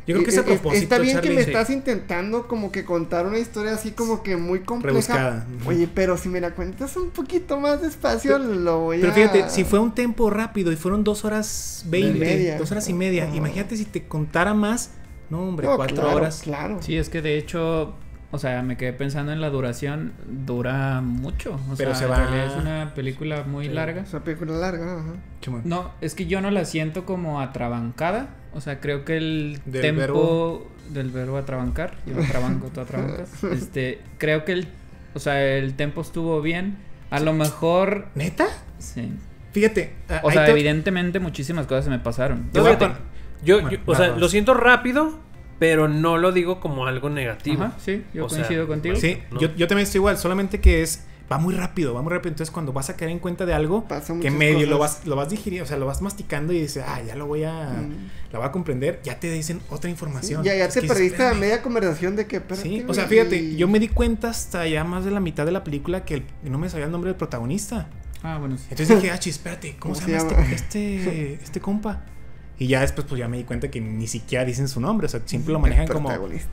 Yo creo que es a eh, propósito. Está bien que me sí. estás intentando como que contar una historia así como que muy compleja. Rebuscada. Oye, pero si me la cuentas un poquito más despacio, lo voy Pero a... fíjate, si fue un tempo rápido y fueron dos horas veinte, dos horas y media, imagínate si te contara más. No, hombre, No, cuatro claro, horas. Claro. Sí, es que de hecho, o sea, me quedé pensando en la duración, dura mucho. O Pero sea, se en va- realidad es una película muy Sí. larga. Esa película larga, ajá. No, es que yo no la siento como atrabancada. O sea, creo que el Del tempo verbo. del verbo atrabancar, yo atrabanco, tú atrabancas. Este, creo que el, o sea, el tempo estuvo bien. A lo mejor, ¿Neta? sí. Fíjate. O sea, te- evidentemente muchísimas cosas se me pasaron. Yo, Bueno, yo- o sea, lo siento rápido, pero no lo digo como algo negativo. Ajá, sí, yo O sea, coincido contigo. Sí, ¿no? yo, yo también estoy igual, solamente que es. Va muy rápido, va muy rápido. Entonces, cuando vas a caer en cuenta de algo, que medio lo vas, lo vas digiriendo, o sea, lo vas masticando y dices, ah, ya lo voy a. Mm. La voy a comprender, ya te dicen otra Sí, información. ya, ya Es te perdiste a "Espérame". media conversación de que... Sí, o sea, fíjate, y- yo me di cuenta hasta ya más de la mitad de la película que el- que no me sabía el nombre del protagonista. Ah, bueno, sí. Entonces dije, ah, chis, espérate, ¿cómo, ¿Cómo se se llama, llama? Este, este, este compa? Y ya después, pues ya me di cuenta que ni siquiera dicen su nombre, o sea, siempre lo manejan como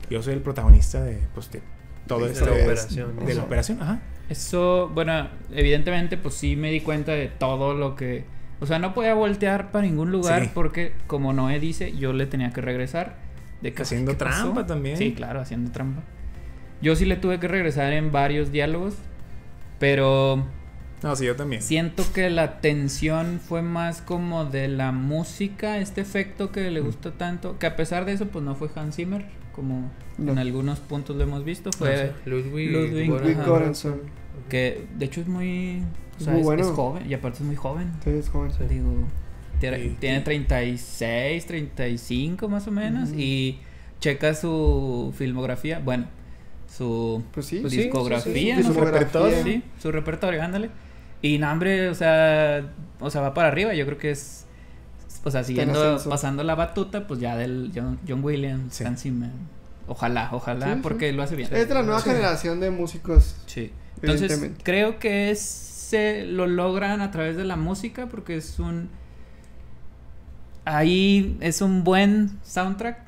yo soy el protagonista de, pues, de todo De esto la de, operación. de la operación, ajá. Eso, bueno, evidentemente, pues sí me di cuenta de todo lo que. O sea, no podía voltear para ningún lugar Sí. porque, como Noé dice, yo le tenía que regresar. De que, Haciendo ¿qué pasó? trampa también. Sí, claro, haciendo trampa. Yo sí le tuve que regresar en varios diálogos, pero No, sí, yo también. siento que la tensión fue más como de la música, este efecto que le gustó tanto, que a pesar de eso, pues no fue Hans Zimmer, como en No. algunos puntos lo hemos visto, fue... No sé, Ludwig, Ludwig Göransson. Ludwig Ajá. Göransson. Que de hecho es muy. O Es sea, muy es, bueno. es joven y aparte es muy joven. Sí, es joven. Sí. Digo, tiene, Sí. tiene 36, 35 más o menos. Ujú. Y checa su filmografía. Bueno, su Pues sí. Sí, discografía. sí, sí, ¿no? su repertorio. Sí, su repertorio, ándale. Y no, hombre, o sea, o sea, va para arriba. Yo creo que es. O sea, siguiendo, pasando la batuta, pues ya del John, John Williams, Sí. Zimmer. Ojalá, ojalá, Sí, sí. porque lo hace bien. Es de la nueva generación de músicos. Sí. Entonces, creo que es se lo logran a través de la música porque es un ahí es un buen soundtrack,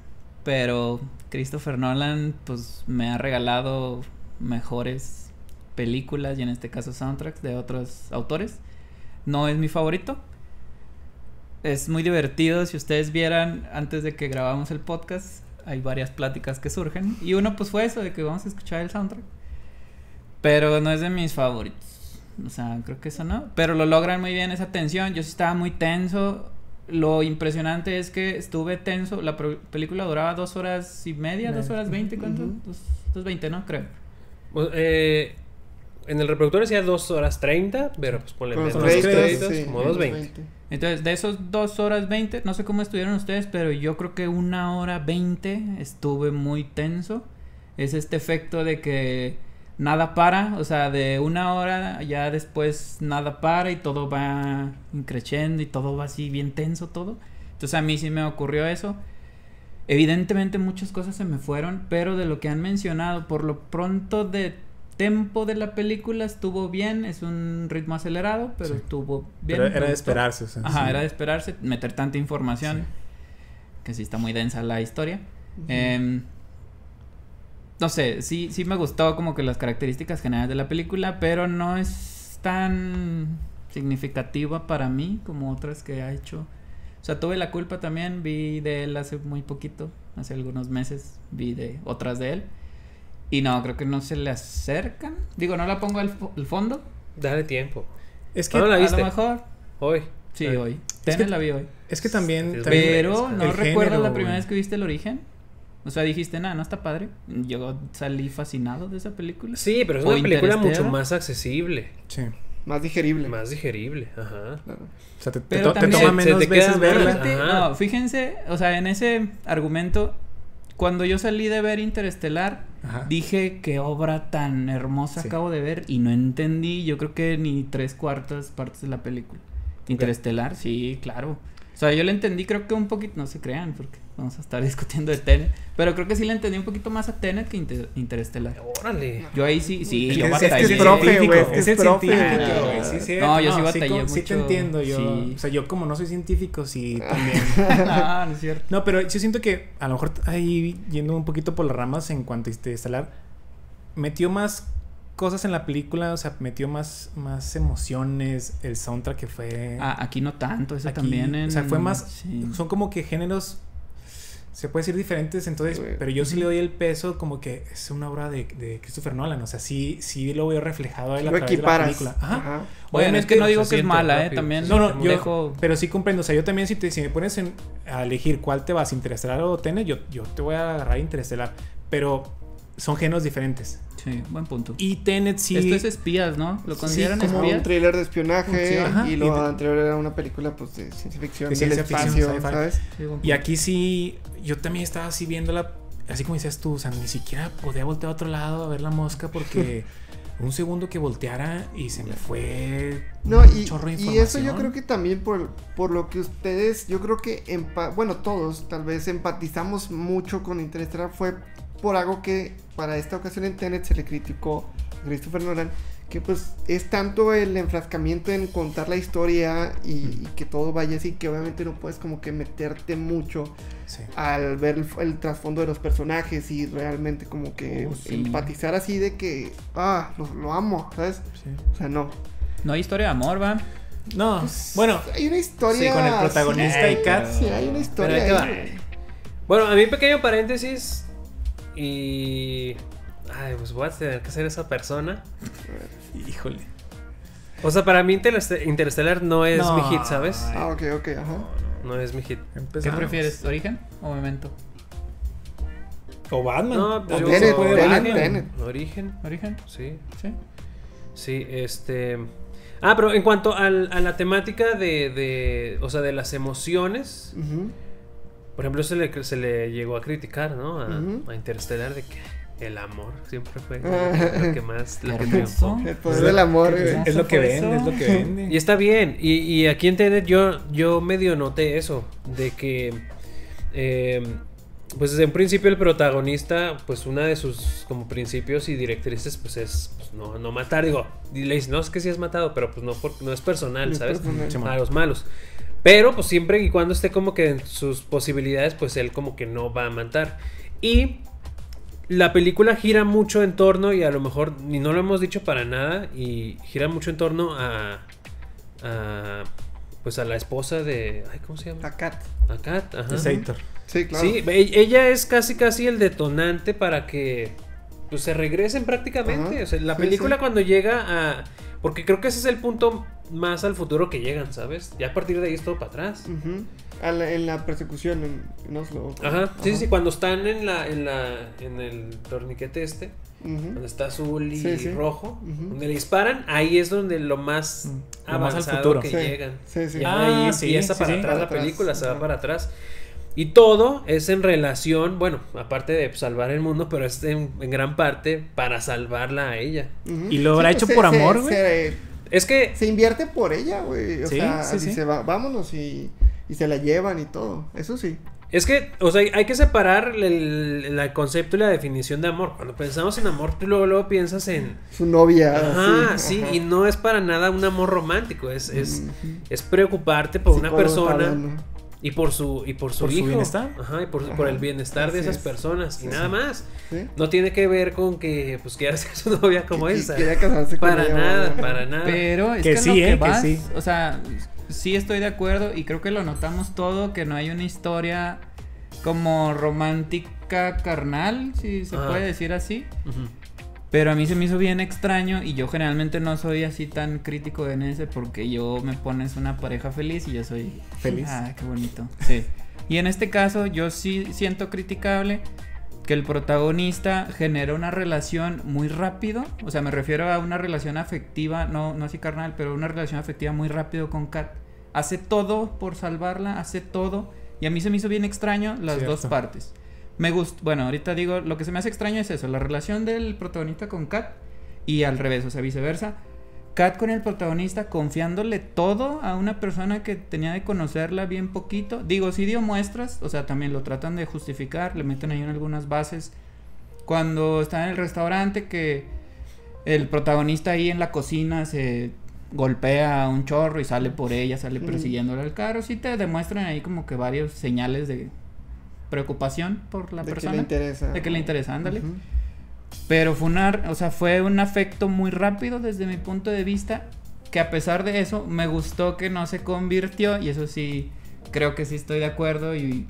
pero Christopher Nolan pues me ha regalado mejores películas y en este caso soundtracks de otros autores. No es mi favorito. Es muy divertido si ustedes vieran antes de que grabamos el podcast, hay varias pláticas que surgen y uno pues fue eso de que vamos a escuchar el soundtrack. Pero no es de mis favoritos. O sea, creo que eso no. Pero lo logran muy bien esa tensión. Yo sí estaba muy tenso. Lo impresionante es que estuve tenso. La película duraba dos horas y media, dos horas veinte, ¿cuánto? Dos, dos veinte, ¿no? Creo. Pues, eh, en el reproductor decía 2 horas 30, pero pues ponle menos créditos, créditos, sí, como los 2.20. Entonces, de esos dos horas veinte, no sé cómo estuvieron ustedes, pero yo creo que una hora veinte estuve muy tenso. Es este efecto de que nada para, o sea, de una hora ya después nada para y todo va increciendo y todo va así bien tenso todo. Entonces a mí sí me ocurrió eso. Evidentemente muchas cosas se me fueron, pero de lo que han mencionado, por lo pronto de tempo de la película estuvo bien, es un ritmo acelerado, pero Sí. estuvo bien. Pero era de esperarse. o sea, Ajá, sí. era de esperarse meter tanta información, Sí. que sí está muy densa la historia. Em, no sé, sí, sí me gustó como que las características generales de la película, pero no es tan significativa para mí como otras que ha hecho. O sea, tuve la culpa también, vi de él hace muy poquito, hace algunos meses, vi de otras de él. Y no, creo que no se le acercan. Digo, no la pongo al, fo- al fondo. Dale tiempo. Es que, ¿Cuándo la A viste? lo mejor. Hoy. Sí, hoy. Es que- la vi hoy. es que también. Es también Pero no recuerdas género, la primera vez que viste el origen. O sea, dijiste, nada, no está padre. Yo salí fascinado de esa película. Sí, pero es ¿O una película mucho más accesible, Sí. Más digerible. más digerible. Ajá. Claro. O sea, te, te Pero to- te también- toma Se- se menos te veces verla. No, fíjense, o sea, en ese argumento, cuando yo salí de ver Interestelar, Ajá. dije qué obra tan hermosa Sí. acabo de ver y no entendí, yo creo que ni tres cuartas partes de la película. Interestelar, sí, claro. O sea, yo le entendí creo que un poquito, no se crean, porque vamos a estar discutiendo de Tenet, pero creo que sí le entendí un poquito más a Tenet que Inter- Interestelar. Órale. Yo ahí sí, sí, Es yo que- es que batallé. es profe, güey, es que es es el profe. científico, Ah, güey, sí, cierto. no, yo sí sí batallé Sí te entiendo, yo, sí. o sea, yo como no soy científico, sí también. Ah, no es cierto. No, pero yo siento que a lo mejor ahí yendo un poquito por las ramas en cuanto a Interestelar, metió más cosas en la película, o sea, metió más, más emociones, el soundtrack que fue... Ah, aquí no tanto, eso aquí, también en... O sea, fue más... sí. Son como que géneros, se puede decir diferentes, entonces, Sí, güey. pero yo sí le doy el peso como que es una obra de, de Christopher Nolan, o sea, sí, sí lo veo reflejado ahí a través de la equiparas. película. Ajá. Ajá. Bueno, es Obviamente, que no digo que es mala, eh, rápido, también se No, no, yo, dejo... pero sí comprendo. O sea, yo también, si, te, si me pones en- a elegir cuál te vas, Interestelar o Tenet, yo, yo te voy a agarrar Interestelar. Pero son géneros diferentes. Sí, buen punto. Y Tenet sí. Esto es espías, ¿no? ¿Lo Sí, consideran como un thriller de espionaje Sí, ajá, y y lo de- anterior era una película pues de ciencia ficción De ciencia ficción, espacio, sci-fi. ¿sabes? Sí, Y aquí sí. Yo también estaba así viéndola. Así como decías tú, o sea, ni siquiera podía voltear a otro lado a ver la mosca porque un segundo que volteara y se me fue. No, un y, chorro de y eso yo información. creo que también por, por lo que ustedes, yo creo que, bueno, todos tal vez empatizamos mucho con Interestelar fue por algo que para esta ocasión en Tenet se le criticó a Christopher Nolan, que pues es tanto el enfrascamiento en contar la historia y, y que todo vaya así, que obviamente no puedes como que meterte mucho Sí. al ver el, el trasfondo de los personajes y realmente como que Oh, sí. empatizar así de que, ah, lo, lo amo, ¿sabes? sí. O sea, no. No hay historia de amor, va. No, Pues, bueno, hay una historia. sí, con el protagonista sí, y Kat. Sí, hay una historia. Bueno, a mí pequeño paréntesis y... Ay, pues voy a tener que ser esa persona. híjole. O sea, para mí Interest- Interstellar no es No. mi hit, ¿sabes? Ah, ok, ok, ajá. No es mi hit. ¿Qué prefieres, Origen o Memento? O Batman. No, pues O yo- Tenet. Origen, ¿Origen? sí. Sí. Sí, este... Ah, pero en cuanto al- a la temática de, de... O sea, de las emociones... Ujú. Por ejemplo, se le, se le llegó a criticar, ¿no? A, a Interstellar de que el amor siempre fue Ah. lo que más... Lo que triunfó. El poder del amor. Es lo que vende, es lo que vende. Y está bien. Y, y aquí en Tenet yo, yo medio noté eso. De que eh, pues desde un principio el protagonista, pues una de sus como principios y directrices, pues es pues, no, no matar. Digo, y le dice, no es que sí has matado, pero pues no, por- no es personal, ¿sabes? personal. A los malos. Pero pues siempre y cuando esté como que en sus posibilidades, pues él como que no va a matar. Y la película gira mucho en torno, y a lo mejor ni no lo hemos dicho para nada, y gira mucho en torno a, a pues a la esposa de, ay, ¿cómo se llama? A Kat. A Kat, ajá. Es Héctor. Sí, claro. Sí, e- ella es casi casi el detonante para que pues se regresen prácticamente. Ajá. O sea, la Sí, película sí. cuando llega a porque creo que ese es el punto más al futuro que llegan, ¿sabes? Ya a partir de ahí es todo para atrás. A la- en la persecución en, en Oslo. Ajá, sí, sí, cuando están en la en la en el torniquete este, donde está azul y Sí, sí. rojo, donde le disparan, ahí es donde lo más Mm, lo más al avanzado futuro. que Sí, llegan. sí, sí. Ya Ah, ahí sí, empieza sí, para sí. atrás Para la atrás, película, se va ajá. para atrás. Y todo es en relación, bueno, aparte de salvar el mundo, pero es en, en gran parte para salvarla a ella. ¿Y lo habrá pues hecho se- por se- amor, güey? Es que se invierte por ella, güey. O Sí, sea, sí, dice. "Va- vámonos y, y se la llevan y todo. Eso sí. Es que, o sea, hay que separar el, el concepto y la definición de amor. Cuando pensamos en amor, tú luego, luego piensas en... Su novia. Ajá, sí, sí, ajá. y no es para nada un amor romántico, es, es, Ujú. es preocuparte por una persona hablando. Y por su, y por su Por su hijo. bienestar. Ajá, y por, Ajá, por el bienestar de así esas es. personas, y nada sí. más. ¿Sí? No tiene que ver con que, pues, quieras ser su novia como Que- esa. casarse con Para ella, nada, para nada. Pero es Que que, sí, lo que eh, que sí. o sea, sí estoy de acuerdo y creo que lo notamos todo, que no hay una historia como romántica carnal, si se Ajá. puede decir así. Ujú. Pero a mí se me hizo bien extraño y yo generalmente no soy así tan crítico en ese porque yo me pones una pareja feliz y yo soy Feliz. Ah, qué bonito. Sí. Y en este caso yo sí siento criticable que el protagonista genera una relación muy rápido, o sea, me refiero a una relación afectiva, no no así carnal, pero una relación afectiva muy rápido con Kat. Hace todo por salvarla, hace todo y a mí se me hizo bien extraño las dos partes. Me gusta, bueno, ahorita digo, lo que se me hace extraño es eso, la relación del protagonista con Kat y al revés, o sea, viceversa. Kat con el protagonista confiándole todo a una persona que tenía de conocerla bien poquito. Digo, sí dio muestras, o sea, también lo tratan de justificar, le meten ahí en algunas bases. Cuando está en el restaurante que el protagonista ahí en la cocina se golpea a un chorro y sale por ella, sale Ujú. persiguiéndole al carro, sí te demuestran ahí como que varios señales de preocupación por la de que persona. le interesa. De que le interesa, ándale. Pero fue una, o sea, fue un afecto muy rápido desde mi punto de vista. Que a pesar de eso, me gustó que no se convirtió. Y eso sí, creo que sí estoy de acuerdo. Y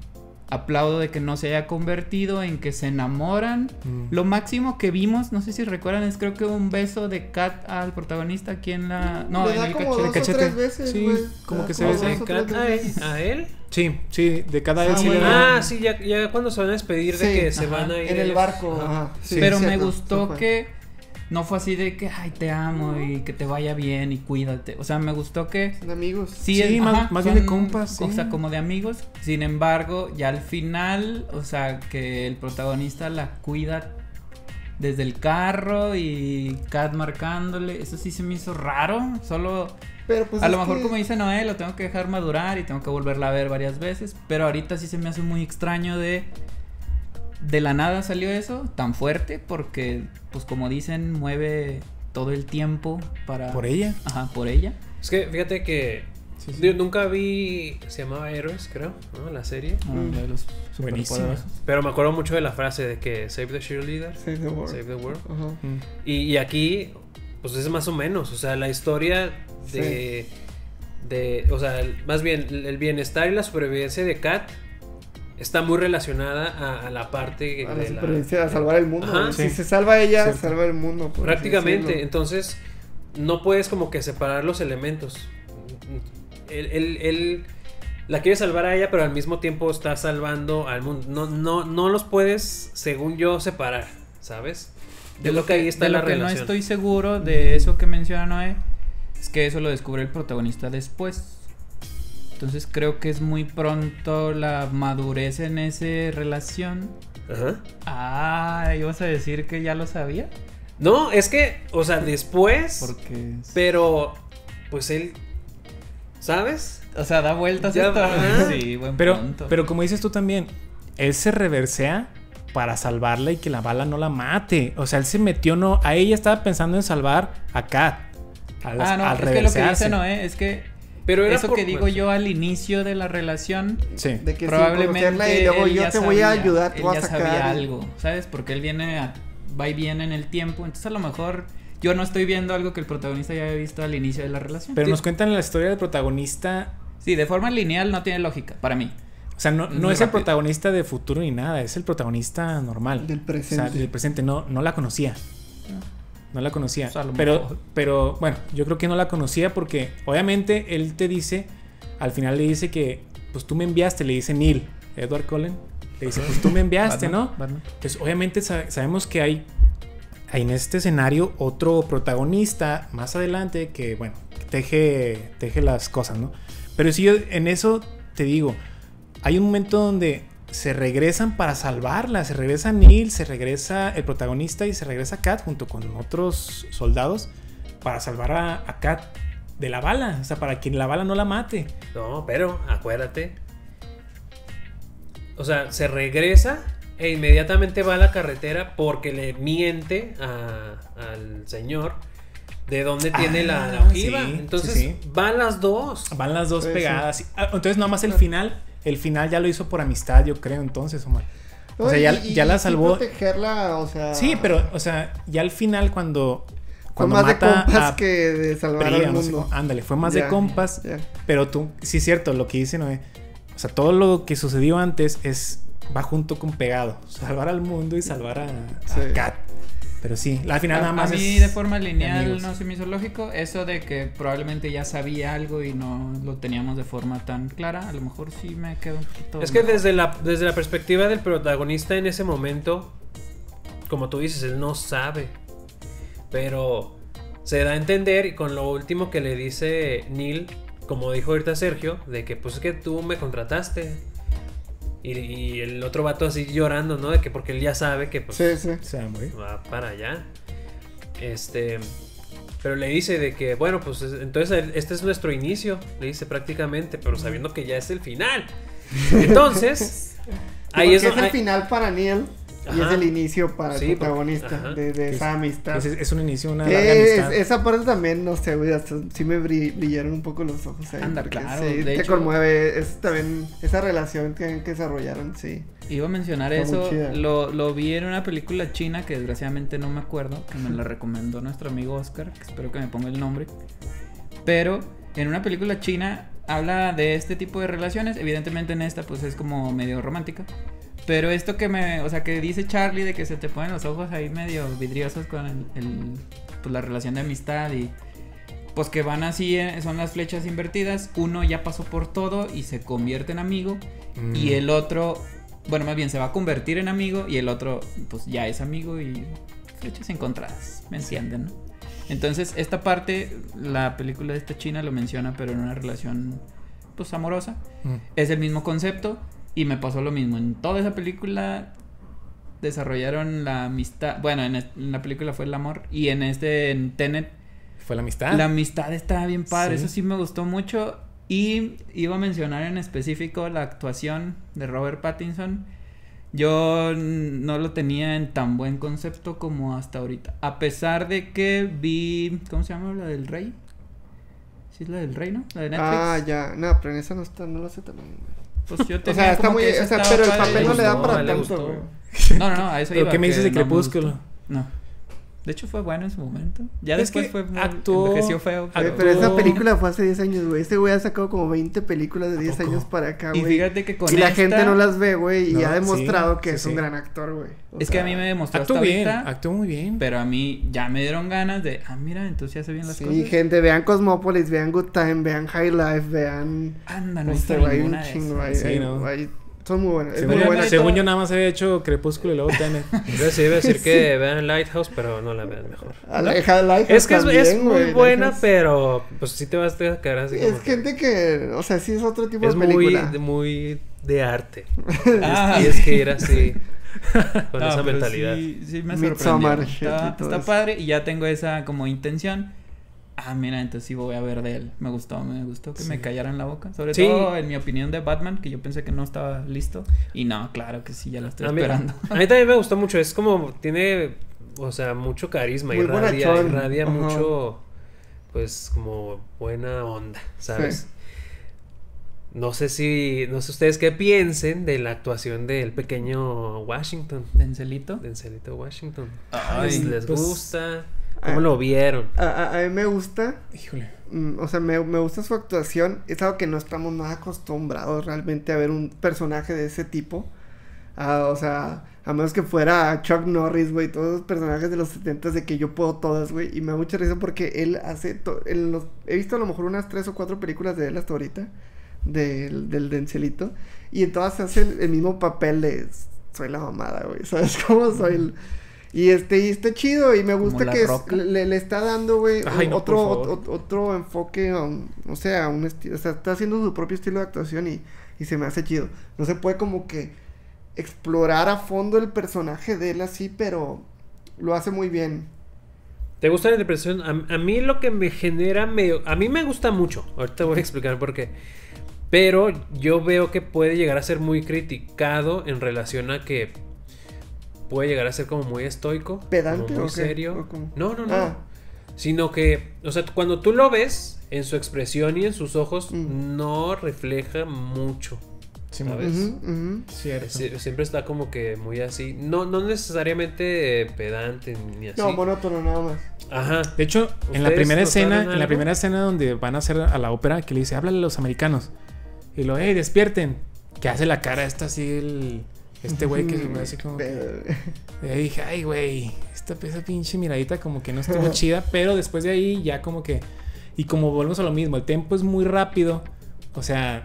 aplaudo de que no se haya convertido en que se enamoran. Mm. Lo máximo que vimos, no sé si recuerdan, es creo que un beso de Kat al protagonista aquí en la. No, Le en da el como cachete. dos o cachete. tres veces, Sí, como que se como ve dos ¿Se o tres encanta veces. a él? Sí, sí, de cada vez Ah, sí le bueno. Ah, sí, ya, ya cuando se van a despedir de que se van a ir. En el barco. Ajá. Sí, Pero me gustó que no fue así de que, ay, te amo y que te vaya bien y cuídate. O sea, me gustó que Son amigos. Sí, Sí, es- más- ajá, más bien de compas, O sea, como de amigos. Sin embargo, ya al final, o sea, que el protagonista la cuida desde el carro y Kat marcándole. Eso sí se me hizo raro. Solo, Pero pues a lo mejor que- como dice Noé, lo tengo que dejar madurar y tengo que volverla a ver varias veces. Pero ahorita sí se me hace muy extraño de... De la nada salió eso tan fuerte porque, pues como dicen, mueve todo el tiempo para... Por ella. Ajá, por ella. Es que fíjate que Sí, sí. yo nunca vi, se llamaba Héroes, creo, ¿no? La serie. Ah, Mm. de los Buenísima. superpoderosos. Pero me acuerdo mucho de la frase de que Save the Cheerleader. Save the world. Save the World. Ajá. Y, y aquí, pues es más o menos, o sea, la historia de... de o sea, más bien, el bienestar y la supervivencia de Kat está muy relacionada a, a la parte A la de la... supervivencia, a salvar el mundo. Ajá. güey. Sí. Si se salva ella, Cierto. salva el mundo. Prácticamente, entonces no puedes como que separar los elementos. Él, él- él la quiere salvar a ella, pero al mismo tiempo está salvando al mundo. No, no, no los puedes, según yo, separar, ¿sabes? Yo creo que ahí está de la lo que relación. no estoy seguro de eso que menciona Noé es que eso lo descubre el protagonista después. Entonces creo que es muy pronto la madurez en esa relación. Ajá. Ah, ibas a decir que ya lo sabía. No, es que, o sea, después, Porque. pero pues él, ¿sabes? O sea, da vueltas Ya esto. Sí, buen Pero, punto. pero como dices tú también, él se reversea para salvarla y que la bala no la mate. O sea, él se metió, no. A ella estaba pensando en salvar a Kat. Al, Ah, no, al es que lo que dice Noé es que Pero era eso por- que digo bueno, yo al inicio de la relación, Sí. De que probablemente y luego él yo ya te voy a ayudar, él ya a sacar. sabía algo, ¿sabes? Porque él viene a, va y viene en el tiempo, entonces a lo mejor yo no estoy viendo algo que el protagonista ya había visto al inicio de la relación. Pero Sí. nos cuentan la historia del protagonista. Sí, de forma lineal no tiene lógica para mí. O sea, no, Es no es el protagonista de futuro ni nada, es el protagonista normal. Del O presente. sea, del presente. No, no la conocía. No la conocía. Pero, pero, bueno, yo creo que no la conocía porque obviamente él te dice, al final le dice que, pues tú me enviaste, le dice Neil, Edward Cullen, le dice, pues tú me enviaste, Batman, ¿no? Batman. Pues obviamente sa- sabemos que hay, hay en este escenario otro protagonista más adelante que, bueno, teje, teje las cosas, ¿no? Pero si yo en eso te digo, hay un momento donde se regresan para salvarla, se regresa Neil, se regresa el protagonista y se regresa Kat junto con otros soldados para salvar a, a Kat de la bala, o sea, para que la bala no la mate. No, pero acuérdate. O sea, se regresa e inmediatamente va a la carretera porque le miente a- al señor de dónde tiene la, la Ah, ojiva. sí, Entonces sí, sí. van las dos. Van las dos pegadas. Ah, Entonces nada más el final, el final ya lo hizo por amistad, yo creo entonces, Omar. O No, sea, ya, y- y- ya la salvó. protegerla, o sea. Sí, pero, o sea, ya al final cuando. Fue Cuando más de mata compas a que de salvar Priya, al no sé mundo. ándale, fue más Ya, de compas. ya. Pero tú, sí es cierto, lo que dice Noé. O sea, todo lo que sucedió antes es. Va junto con pegado. Salvar al mundo y salvar a, a Sí. Kat. Pero sí, al final A, nada más. a mí es de forma lineal amigos. no se me hizo lógico. Eso de que probablemente ya sabía algo y no lo teníamos de forma tan clara. A lo mejor sí me quedo un poquito. Es que mejor. desde la, desde la perspectiva del protagonista en ese momento, como tú dices, él no sabe. Pero se da a entender y con lo último que le dice Neil, como dijo ahorita Sergio, de que pues es que tú me contrataste. Y, y el otro vato así llorando, ¿no? De que porque él ya sabe que pues Sí, sí. Se va a morir. va para allá. Este. Pero le dice de que, bueno, pues es- entonces este es nuestro inicio, le dice prácticamente, pero sabiendo que ya es el final. Entonces, ahí es, es, el ahí- final para Neil y es el inicio para Sí, el protagonista de, de Es- esa amistad. Es, es un inicio, una larga es- amistad. esa parte también, no sé, güey, hasta sí me bri- brillaron un poco los ojos ahí. Anda, claro, sí, te hecho- conmueve, es también esa relación que, que desarrollaron, sí. Iba a mencionar Está eso. Lo, lo vi en una película china que desgraciadamente no me acuerdo. Que me la recomendó nuestro amigo Oscar. Que espero que me ponga el nombre. Pero en una película china habla de este tipo de relaciones. Evidentemente en esta pues es como medio romántica. Pero esto que me, o sea, que dice Charlie de que se te ponen los ojos ahí medio vidriosos con el, el- pues la relación de amistad y pues que van así, eh, son las flechas invertidas. Uno ya pasó por todo y se convierte en amigo. Mm. Y el otro, bueno, más bien se va a convertir en amigo y el otro, pues ya es amigo y flechas encontradas, ¿me entienden? no? Entonces, esta parte, la película de esta china lo menciona, pero en una relación, pues amorosa. Mm. Es el mismo concepto y me pasó lo mismo. En toda esa película desarrollaron la amistad, bueno, en, la película fue el amor y en este, en Tenet, Fue la amistad. la amistad está bien padre, Sí. eso sí me gustó mucho. Y iba a mencionar en específico la actuación de Robert Pattinson. Yo no lo tenía en tan buen concepto como hasta ahorita. A pesar de que vi. ¿Cómo se llama? La del Rey. ¿Sí es la del Rey, no? La de Netflix. Ah, ya, no, pero en esa no está, no lo sé también, güey. Pues yo O tenía sea, está como muy, o sea, pero el papel no le da para tanto, güey. No, no, no, a eso ¿Pero iba. qué me dices de Crepúsculo? No. De hecho fue bueno en su momento. Ya Es después fue muy- actuó- envejeció feo. Pero esa película fue hace 10 años, güey. Este güey ha sacado como 20 películas de 10 poco? años para acá, Y güey. fíjate que con Y la esta- gente no las ve, güey. No, y ha demostrado sí, que sí, es un sí. gran actor, güey. Es que a mí me demostró hasta Actuó bien, ahorita, actuó muy bien. pero a mí ya me dieron ganas de, ah, mira, entonces ya se bien las Sí, cosas. gente, vean Cosmopolis, vean Good Time, vean High Life, vean. Anda, no este, hay un ninguna de chingo, esas. hay- Sí, hay- ¿no? hay- son muy buenas. Es según muy yo, buena. de según todo- yo nada más había hecho Crepúsculo y luego Tenet. Yo sí iba a decir que vean Lighthouse, pero no la vean mejor. A la- High Life Es que es, también, es muy buena, Lighthouse. pero pues sí te vas a quedar así Es que- gente que, o sea, sí es otro tipo es de muy, película. de- muy de arte. Ah. Y es que ir así con No, esa mentalidad. Sí, sí me sorprendió. Está, está padre y ya tengo esa como intención. Ah, mira, entonces sí voy a ver de él. Me gustó, me gustó que me callaran la boca. Sobre Sí. todo en mi opinión de Batman, que yo pensé que no estaba listo. Y no, claro que sí, ya lo estoy a mí, esperando. a mí también me gustó mucho. Es como, tiene, o sea, mucho carisma. Muy irradia, irradia Ajá. mucho, pues, como buena onda, ¿sabes? Sí. No sé si, no sé ustedes qué piensen de la actuación del pequeño Washington. Denzelito. Denzelito Washington. Ay, ¿Les, les pues, gusta? ¿Cómo ah. lo vieron? A, a- a mí me gusta, Híjole. mm, o sea, me, me gusta su actuación. Es algo que no estamos nada acostumbrados realmente a ver un personaje de ese tipo. Ah, o sea, a menos que fuera Chuck Norris, güey, todos los personajes de los 70 de que yo puedo todas, güey. Y me da mucha risa porque él hace. to- en los- he visto a lo mejor unas tres o cuatro películas de él hasta ahorita, del, del Dencelito. Y en todas hace el, el mismo papel de. Soy la mamada, güey. ¿Sabes cómo soy el.? Y este, y está chido y me gusta que es- le, le está dando, güey, no, otro, otro enfoque, o sea, un estilo, o sea, está haciendo su propio estilo de actuación y, y se me hace chido. No se puede como que explorar a fondo el personaje de él así, pero lo hace muy bien. ¿Te gusta la interpretación? A, a mí lo que me genera medio... A mí me gusta mucho. Ahorita voy a explicar por qué. Pero yo veo que puede llegar a ser muy criticado en relación a que puede llegar a ser como muy estoico. ¿Pedante como muy o qué? serio. No, no, no. Ah. Sino que, o sea, cuando tú lo ves en su expresión y en sus ojos, Mm. no refleja mucho. Sí, ¿Sabes? Sie- Siempre está como que muy así. No, no necesariamente pedante ni así. No, monótono nada más. Ajá. De hecho, en la ¿Ustedes primera escena, en la primera escena donde van a hacer a la ópera, que le dice, háblale a los americanos. Y lo, hey, despierten. Que hace la cara esta así el. Este güey que se ve así como. que- Y ahí dije, ay, güey, esta esa pinche miradita como que no estuvo chida, pero después de ahí ya como que... Y como volvemos a lo mismo, el tempo es muy rápido, o sea,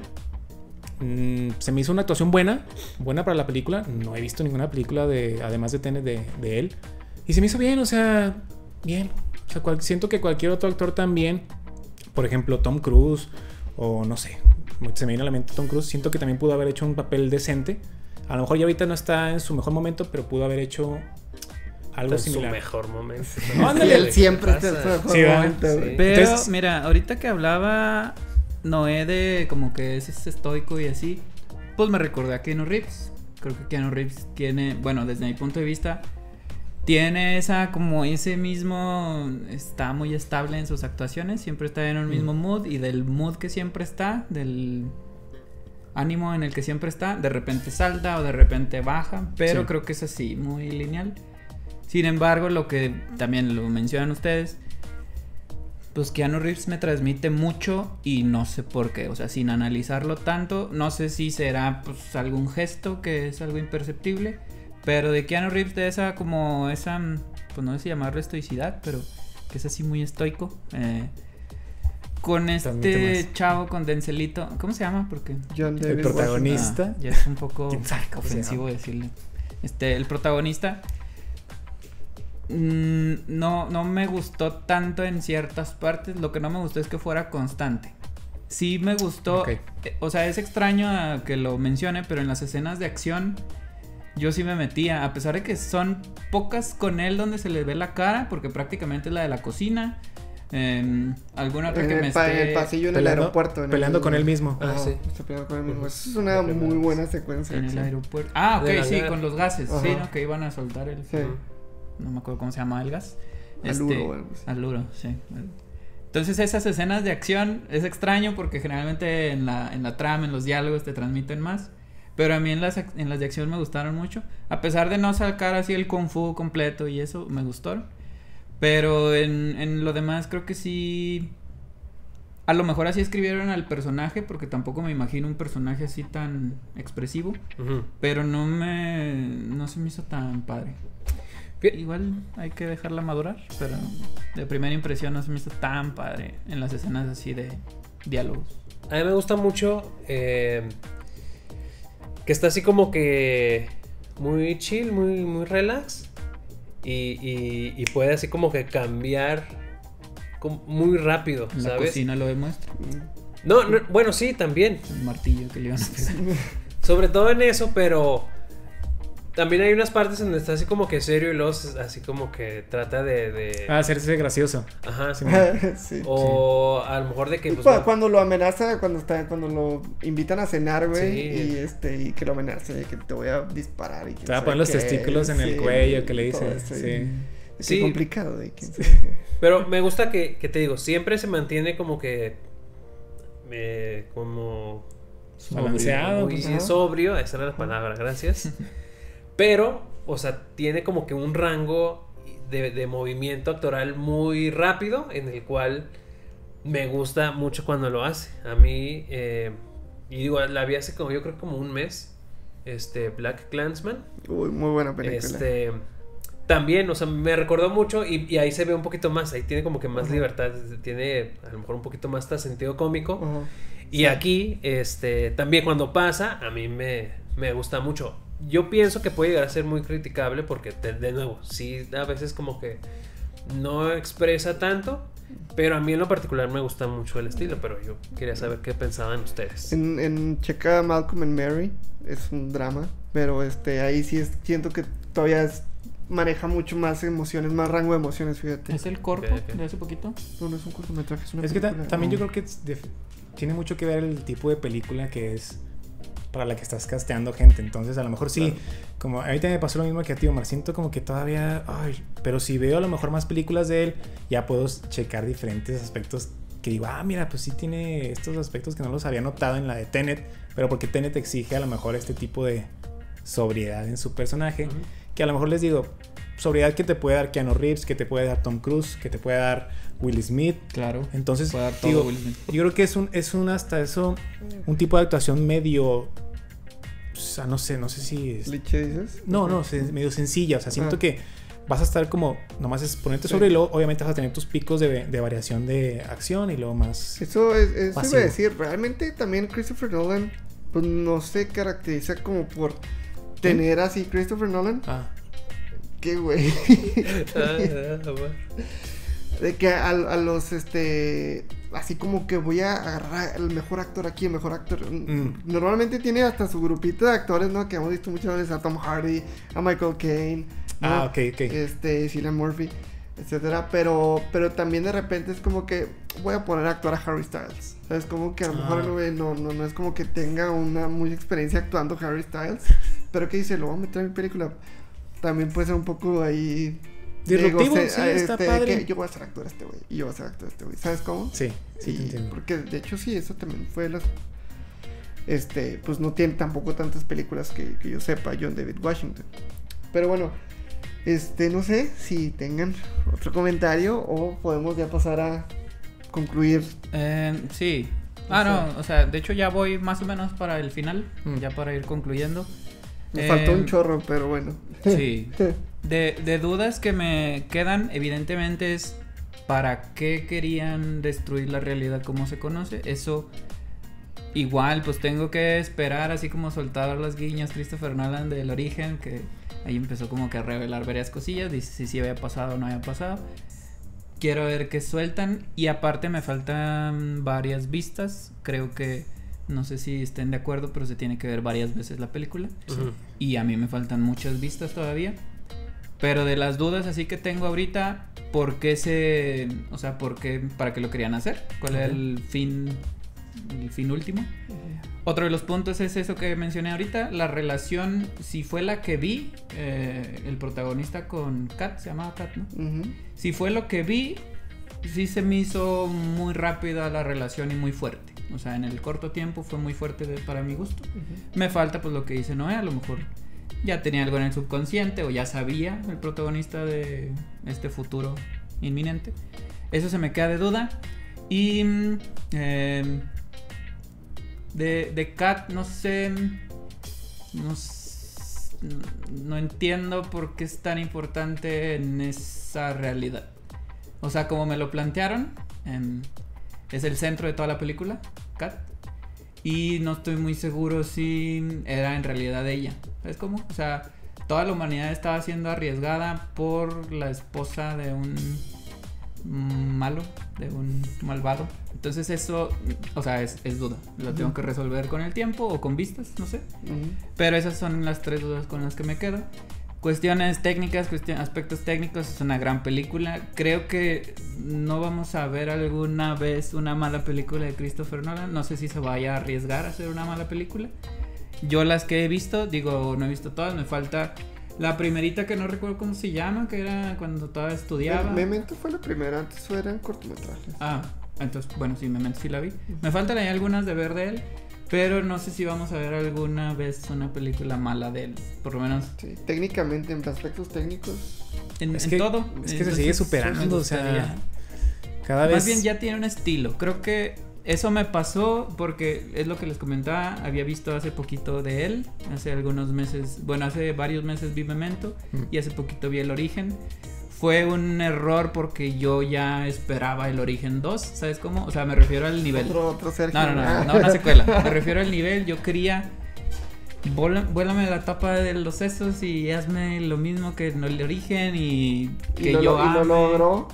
mm, se me hizo una actuación buena, buena para la película, no he visto ninguna película de, además de Tenet de, de él, y se me hizo bien, o sea, bien, o sea, cual- siento que cualquier otro actor también, por ejemplo, Tom Cruise, o no sé, se me viene a la mente Tom Cruise, siento que también pudo haber hecho un papel decente. A lo mejor ya ahorita no está en su mejor momento, pero pudo haber hecho algo en su similar. mejor momento. Ándale. él siempre está ¿Qué en su mejor momento, Sí. güey. Pero, Entonces- mira, ahorita que hablaba Noé de como que es estoico y así, pues me recordé a Keanu Reeves. Creo que Keanu Reeves tiene, bueno, desde mi punto de vista, tiene esa, como ese mismo, está muy estable en sus actuaciones, siempre está en un mismo mood y del mood que siempre está, del ánimo en el que siempre está, de repente salta o de repente baja, pero Sí. creo que es así, muy lineal. Sin embargo, lo que también lo mencionan ustedes, pues Keanu Reeves me transmite mucho y no sé por qué, o sea, sin analizarlo tanto, no sé si será pues algún gesto que es algo imperceptible, pero de Keanu Reeves de esa como esa, mm, pues no sé si llamarlo estoicidad, pero que es así muy estoico. eh, con este chavo, con Denzelito, ¿cómo se llama? Porque John El protagonista. Ah, ya es un poco ¿Quién sabe cómo se ofensivo decirle. Este, el protagonista mm, no, no me gustó tanto en ciertas partes. Lo que no me gustó es que fuera constante. Sí me gustó. Eh, O sea, es extraño que lo mencione, pero en las escenas de acción yo sí me metía. A pesar de que son pocas con él donde se le ve la cara, porque prácticamente es la de la cocina. Em, alguna otra En que el, me pa- en esté... el pasillo en el Peleando- aeropuerto. en el- peleando con él mismo. Ah, sí. está peleando con él mismo. Esa es una muy buena secuencia. En el aeropuerto. Ah, ok, sí, con los gases. Sí. ¿no? Que iban a soltar el. Sí. No me acuerdo cómo se llama el gas. Aluro Este, o algo así. Aluro, sí. Entonces esas escenas de acción es extraño porque generalmente en la, en la trama, en los diálogos te transmiten más. Pero a mí en las, ac- en las de acción me gustaron mucho. A pesar de no sacar así el kung fu completo y eso, me gustaron. Pero en, en lo demás creo que sí... A lo mejor así escribieron al personaje porque tampoco me imagino un personaje así tan expresivo. Pero no me. No se me hizo tan padre. Igual hay que dejarla madurar, pero de primera impresión no se me hizo tan padre en las escenas así de diálogos. A mí me gusta mucho eh, que está así como que muy chill, muy, muy relax. Y, y- y puede así como que cambiar muy rápido, En la ¿sabes? cocina lo demuestra. No, no, bueno, sí, también. El martillo que le iban a. Sobre todo en eso, pero También hay unas partes donde está así como que serio y luego así como que trata de... de- Ah, hacerse gracioso. Ajá, sí. sí. O a lo mejor de que... Pues cu- cuando lo amenaza, cuando está, cuando lo invitan a cenar, güey, Sí. y este, y que lo amenaza, y que te voy a disparar y que Te va a poner los testículos en el cuello, que le dice, sí. Sí. Sí. complicado, de. Pero me gusta que, que te digo, siempre se mantiene como que... eh, como... Balanceado, Muy pues, sobrio, esa era la palabra, gracias. Pero, o sea, tiene como que un rango de, de movimiento actoral muy rápido en el cual me gusta mucho cuando lo hace. A mí, eh, y digo, la vi hace como, yo creo como un mes, este, Black Clansman. Uy, muy buena película. Este, también, o sea, me recordó mucho y, y ahí se ve un poquito más, ahí tiene como que más libertad, tiene a lo mejor un poquito más hasta sentido cómico. Y aquí, este, también cuando pasa, a mí me, me gusta mucho. Yo pienso que puede llegar a ser muy criticable porque, de, de nuevo, sí, a veces como que no expresa tanto, pero a mí en lo particular me gusta mucho el estilo, pero yo quería saber qué pensaban ustedes. En, en Checa Malcolm and Mary es un drama, pero este ahí sí es, siento que todavía es- maneja mucho más emociones, más rango de emociones, fíjate. ¿Es el corto Ok, ok. de hace poquito? No, no es un cortometraje, es una Es que ta- también yo creo que tiene mucho que ver el tipo de película que es para la que estás casteando gente. Entonces, a lo mejor sí, Claro. como ahorita me pasó lo mismo que a ti, Omar. Siento como que todavía, ay, pero si veo a lo mejor más películas de él, ya puedo checar diferentes aspectos que digo, ah, mira, pues sí tiene estos aspectos que no los había notado en la de Tenet, pero porque Tenet exige a lo mejor este tipo de sobriedad en su personaje, que a lo mejor les digo, sobriedad que te puede dar Keanu Reeves, que te puede dar Tom Cruise, que te puede dar Will Smith, Claro. entonces, Puede dar todo digo, Will Smith. yo creo que es un, es un hasta eso, un tipo de actuación medio, o sea, no sé, no sé si es- ¿Liche dices? no, no, se- medio sencilla, o sea, siento Ah. que vas a estar como, nomás es ponerte Sí. sobre y luego obviamente vas a tener tus picos de, de variación de acción y luego más... Eso es, eso iba a decir, realmente también Christopher Nolan, pues no se caracteriza como por tener así Christopher Nolan, Ah, que güey, Ah, ah, de que a, a los este, así como que voy a agarrar el mejor actor aquí, el mejor actor. Mm. Normalmente tiene hasta su grupito de actores, ¿no? Que hemos visto muchas veces a Tom Hardy, a Michael Caine, ¿no? ah, ok, ok. este, Cillian Murphy, etcétera, pero, pero también de repente es como que voy a poner a actuar a Harry Styles, es como que a lo mejor Ah. no, no, no es como que tenga una mucha experiencia actuando Harry Styles, pero que dice, lo voy a meter en mi película, también puede ser un poco ahí... Disruptivo, ego- sí, eh, está este, padre. que yo voy a ser actor este güey, y yo voy a ser actor este güey, ¿sabes cómo? Sí, sí, Y- te entiendo. Porque de hecho sí, eso también fue las... Este, pues no tiene tampoco tantas películas que, que yo sepa, John David Washington. Pero bueno, este, no sé si tengan otro comentario o podemos ya pasar a concluir. Eh, sí. Ah, O sea- no, o sea, de hecho ya voy más o menos para el final, Mm. ya para ir concluyendo. Nos Eh, faltó un chorro, pero bueno. Sí. De, de dudas que me quedan, evidentemente, es para qué querían destruir la realidad como se conoce. Eso igual, pues tengo que esperar, así como soltar las guiñas Christopher Nolan del origen, que ahí empezó como que a revelar varias cosillas, dice si sí había pasado o no había pasado. Quiero ver qué sueltan y aparte me faltan varias vistas, creo que no sé si estén de acuerdo, pero se tiene que ver varias veces la película. Y a mí me faltan muchas vistas todavía. Pero de las dudas así que tengo ahorita, ¿por qué se... O sea, ¿por qué, para qué lo querían hacer? ¿Cuál era el fin, el fin último? Otro de los puntos es eso que mencioné ahorita, la relación, si fue la que vi, eh, el protagonista con Kat, se llamaba Kat, ¿no? Si fue lo que vi, sí se me hizo muy rápida la relación y muy fuerte. O sea, en el corto tiempo fue muy fuerte de- para mi gusto. Me falta pues lo que dice Noé, a lo mejor ya tenía algo en el subconsciente o ya sabía el protagonista de este futuro inminente. Eso se me queda de duda. Y mm, em, de, de no sé, no, no entiendo por qué es tan importante en esa realidad. O sea, como me lo plantearon, em, es el centro de toda la película, Kat. Y no estoy muy seguro si era en realidad ella. ¿Sabes cómo? O sea, toda la humanidad estaba siendo arriesgada por la esposa de un malo, de un malvado. Entonces eso, o sea, es, es duda. Lo tengo que resolver con el tiempo o con vistas, no sé. Pero esas son las tres dudas con las que me quedo. Cuestiones técnicas, cuestion- aspectos técnicos, es una gran película. Creo que no vamos a ver alguna vez una mala película de Christopher Nolan. No sé si se vaya a arriesgar a hacer una mala película. Yo las que he visto, digo, no he visto todas, me falta la primerita que no recuerdo cómo se llama, que era cuando todavía estudiaba. Me- Memento fue la primera, antes eran cortometrajes. Ah, entonces, bueno, sí, Memento sí la vi. Me faltan ahí algunas de ver de él, pero no sé si vamos a ver alguna vez una película mala de él. Por lo menos Sí, técnicamente, en aspectos técnicos. en, Es en que- todo. es que se sigue superando, o sea. Cada vez. Más bien ya tiene un estilo. Creo que eso me pasó porque es lo que les comentaba. Había visto hace poquito de él. Hace algunos meses. Bueno, hace varios meses vi Memento. Mm. Y hace poquito vi El Origen. Fue un error porque yo ya esperaba El Origen 2. ¿Sabes cómo? O sea, me refiero al nivel. Otro, otro Sergio. No, no, no, no, una secuela. Me refiero al nivel. Yo quería. Vuela- Vuélame la tapa de los sesos y hazme lo mismo que en el origen y que y lo, yo y lo logró.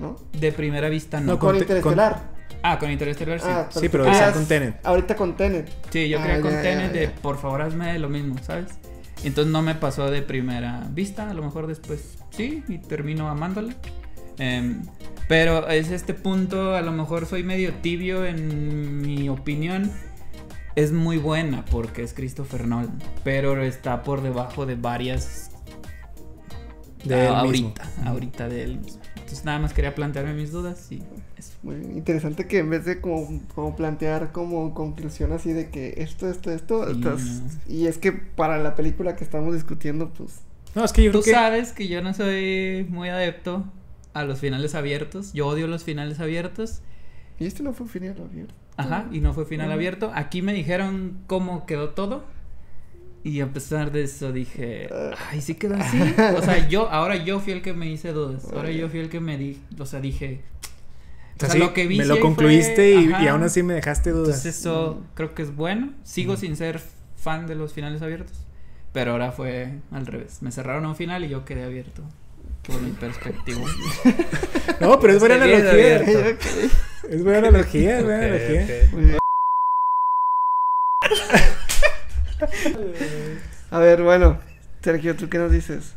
¿No? De primera vista no. No, Con, Con te- Interestelar. Ah, con Interstellar sí. Ah, Sí, pero querías con Tenet. Ahorita con Tenet. Sí, yo Ah, quería con ya, Tenet ya, de por favor hazme lo mismo, ¿sabes? Entonces no me pasó de primera vista, a lo mejor después sí, y termino amándola. Em, pero es este punto, a lo mejor soy medio tibio en mi opinión. Es muy buena porque es Christopher Nolan, pero está por debajo de varias De ah, él ahorita, mismo. ahorita de él mismo. Entonces nada más quería plantearme mis dudas y. Muy bien. Interesante que en vez de como, como plantear como conclusión así de que esto, esto, esto, Sí, estás- y es que para la película que estamos discutiendo, pues No, es que yo Tú creo que. sabes que yo no soy muy adepto a los finales abiertos. Yo odio los finales abiertos. y este no fue final abierto. Ajá, y no fue final Ujú. abierto. Aquí me dijeron cómo quedó todo. Y a pesar de eso dije, ay, sí quedó así. O sea, yo, ahora yo fui el que me hice dudas. Ahora yo fui el que me di, o sea, dije, O sea, o sea, sí, lo que vi me lo concluiste fue- y, ajá. y aún así me dejaste dudas. entonces eso creo que es bueno. Sigo sin ser fan de los finales abiertos. Pero ahora fue al revés. Me cerraron a un final y yo quedé abierto. Por mi perspectiva. No, pero es buena Estoy analogía. abierto. Es buena analogía, es buena analogía. A ver, bueno, Sergio, ¿tú qué nos dices?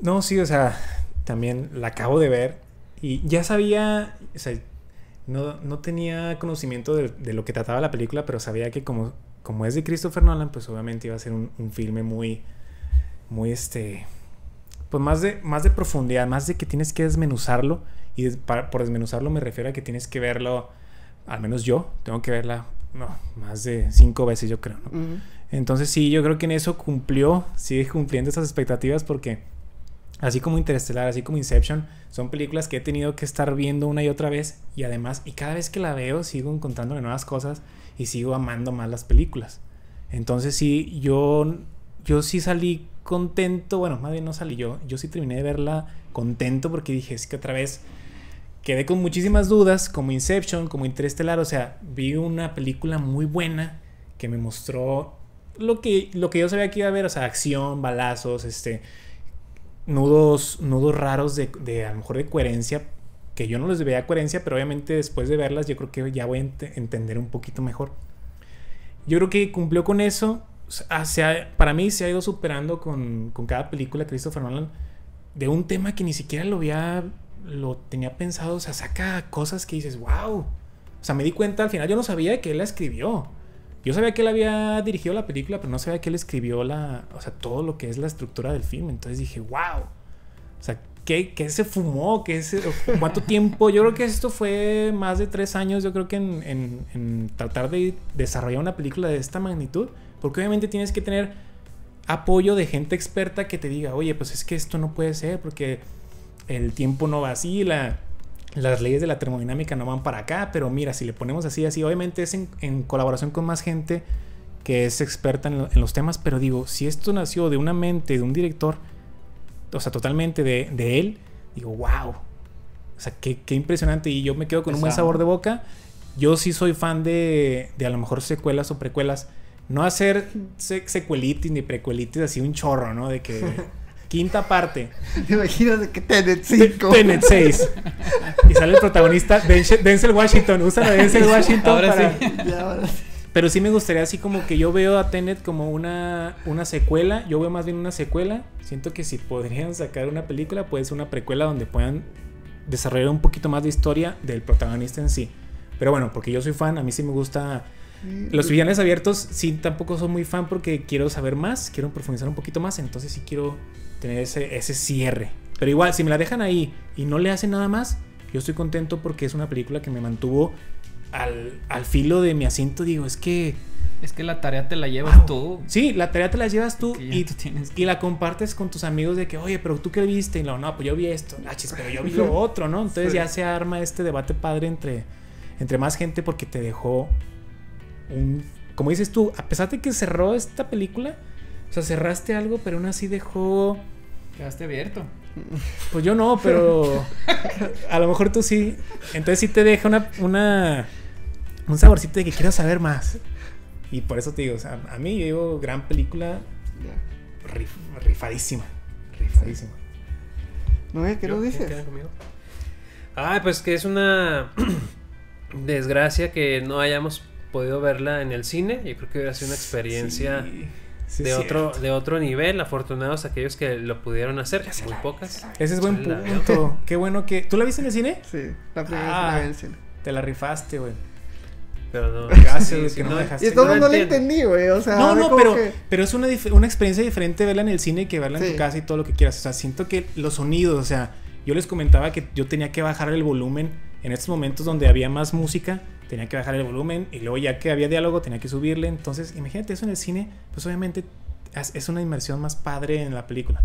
No, sí, o sea, también la acabo de ver y ya sabía, o sea, no, no tenía conocimiento de, de lo que trataba la película, pero sabía que como, como es de Christopher Nolan, pues obviamente iba a ser un, un filme muy, muy este, pues más de, más de profundidad, más de que tienes que desmenuzarlo y des- para- por desmenuzarlo me refiero a que tienes que verlo, al menos yo, tengo que verla, no, más de cinco veces yo creo, ¿no? Entonces sí, yo creo que en eso cumplió, sigue cumpliendo esas expectativas porque así como Interestelar, así como Inception, son películas que he tenido que estar viendo una y otra vez y además, y cada vez que la veo sigo encontrándole nuevas cosas y sigo amando más las películas. Entonces sí, yo, yo sí salí contento, bueno, más bien no salí yo, yo sí terminé de verla contento porque dije, es que otra vez quedé con muchísimas dudas, como Inception, como Interestelar, o sea, vi una película muy buena que me mostró lo que, lo que yo sabía que iba a ver, o sea, acción, balazos, este, nudos, nudos raros de, de a lo mejor de coherencia, que yo no les veía coherencia, pero obviamente después de verlas yo creo que ya voy a ent- entender un poquito mejor. Yo creo que cumplió con eso. ha- para mí se ha ido superando con, con cada película Christopher Nolan de un tema que ni siquiera lo había, lo tenía pensado, o sea, saca cosas que dices, wow. O sea, me di cuenta al final, yo no sabía que él la escribió. Yo sabía que él había dirigido la película, pero no sabía que él escribió la, o sea, todo lo que es la estructura del film. Entonces dije, wow. O sea, ¿qué, qué se fumó? ¿Qué se, ¿Cuánto tiempo? Yo creo que esto fue más de tres años, yo creo que en, en- en tratar de desarrollar una película de esta magnitud. Porque obviamente tienes que tener apoyo de gente experta que te diga, oye, pues es que esto no puede ser porque el tiempo no va así, la, las leyes de la termodinámica no van para acá, pero mira, si le ponemos así, así, obviamente es en, en colaboración con más gente que es experta en, lo- en los temas, pero digo, si esto nació de una mente, de un director, o sea, totalmente de, de él, digo, wow. O sea, qué, qué impresionante. Y yo me quedo con un buen sabor de boca. Yo sí soy fan de, de a lo mejor secuelas o precuelas. No hacer se- secuelitis ni precuelitis así un chorro, ¿no? De que quinta parte. ¿Te imaginas de que Tenet 5? Tenet 6. Y sale el protagonista Denzel Washington. Usan a Denzel Washington Ahora para... sí. Ya, ahora sí. Pero sí me gustaría así como que yo veo a Tenet como una, una secuela. Yo veo más bien una secuela. Siento que si podrían sacar una película, puede ser una precuela donde puedan desarrollar un poquito más de historia del protagonista en sí. Pero bueno, porque yo soy fan, a mí sí me gusta... Los finales abiertos sí tampoco soy muy fan porque quiero saber más, quiero profundizar un poquito más, entonces sí quiero tener ese, ese cierre. Pero igual, si me la dejan ahí y no le hacen nada más, yo estoy contento porque es una película que me mantuvo al, al filo de mi asiento. Digo, es que Es que la tarea te la llevas Wow. tú. Sí, la tarea te la llevas tú y, tú tienes y la compartes con tus amigos de que, oye, pero tú qué viste. Y no, no, pues yo vi esto. Ah, chis, pero yo vi lo otro, ¿no? Entonces Sí. ya se arma este debate padre entre, entre más gente porque te dejó un. Como dices tú, a pesar de que cerró esta película, o sea, cerraste algo, pero aún así dejó. Quedaste abierto. Pues yo no, pero a lo mejor tú sí. Entonces sí te deja una, una un saborcito de que quiero saber más. Y por eso te digo, o sea, a mí yo digo gran película rif- rifadísima. Rifadísima. Noé, ¿qué ¿Yo? nos ¿Quién dices? Ah, pues que es una desgracia que no hayamos podido verla en el cine. Yo creo que hubiera sido una experiencia Sí, sí de otro cierto. de otro nivel. Afortunados aquellos que lo pudieron hacer, muy pocas. Ese es buen punto. Qué bueno que. ¿Tú la viste en el cine? Sí, la primera Ah. vez que la vi en el cine. Te la rifaste, güey. Pero no. Gracias, sí, que no dejaste. Y todo no no entendí, güey. O sea, No, no, pero, que- pero es una, una experiencia diferente verla en el cine que verla en Sí. tu casa y todo lo que quieras. O sea, siento que los sonidos, o sea, yo les comentaba que yo tenía que bajar el volumen en estos momentos donde había más música, tenía que bajar el volumen y luego ya que había diálogo tenía que subirle. Entonces, imagínate eso en el cine, pues obviamente es una inmersión más padre en la película.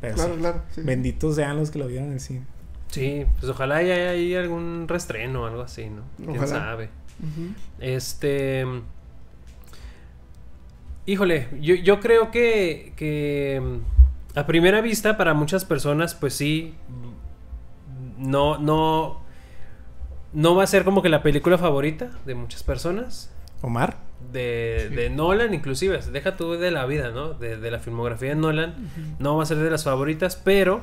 Pero Claro, sí, claro. sí. benditos sean los que lo vieron en el cine. Sí, pues ojalá haya ahí algún restreno o algo así, ¿no? Quién Ojalá. sabe. Ujú. Este. Híjole, yo, yo creo que, que mm, a primera vista para muchas personas, pues sí, mm, no, no, no va a ser como que la película favorita de muchas personas. Omar. De, Sí. de Nolan inclusive, deja tú de la vida, ¿no? De, de la filmografía de Nolan, no va a ser de las favoritas, pero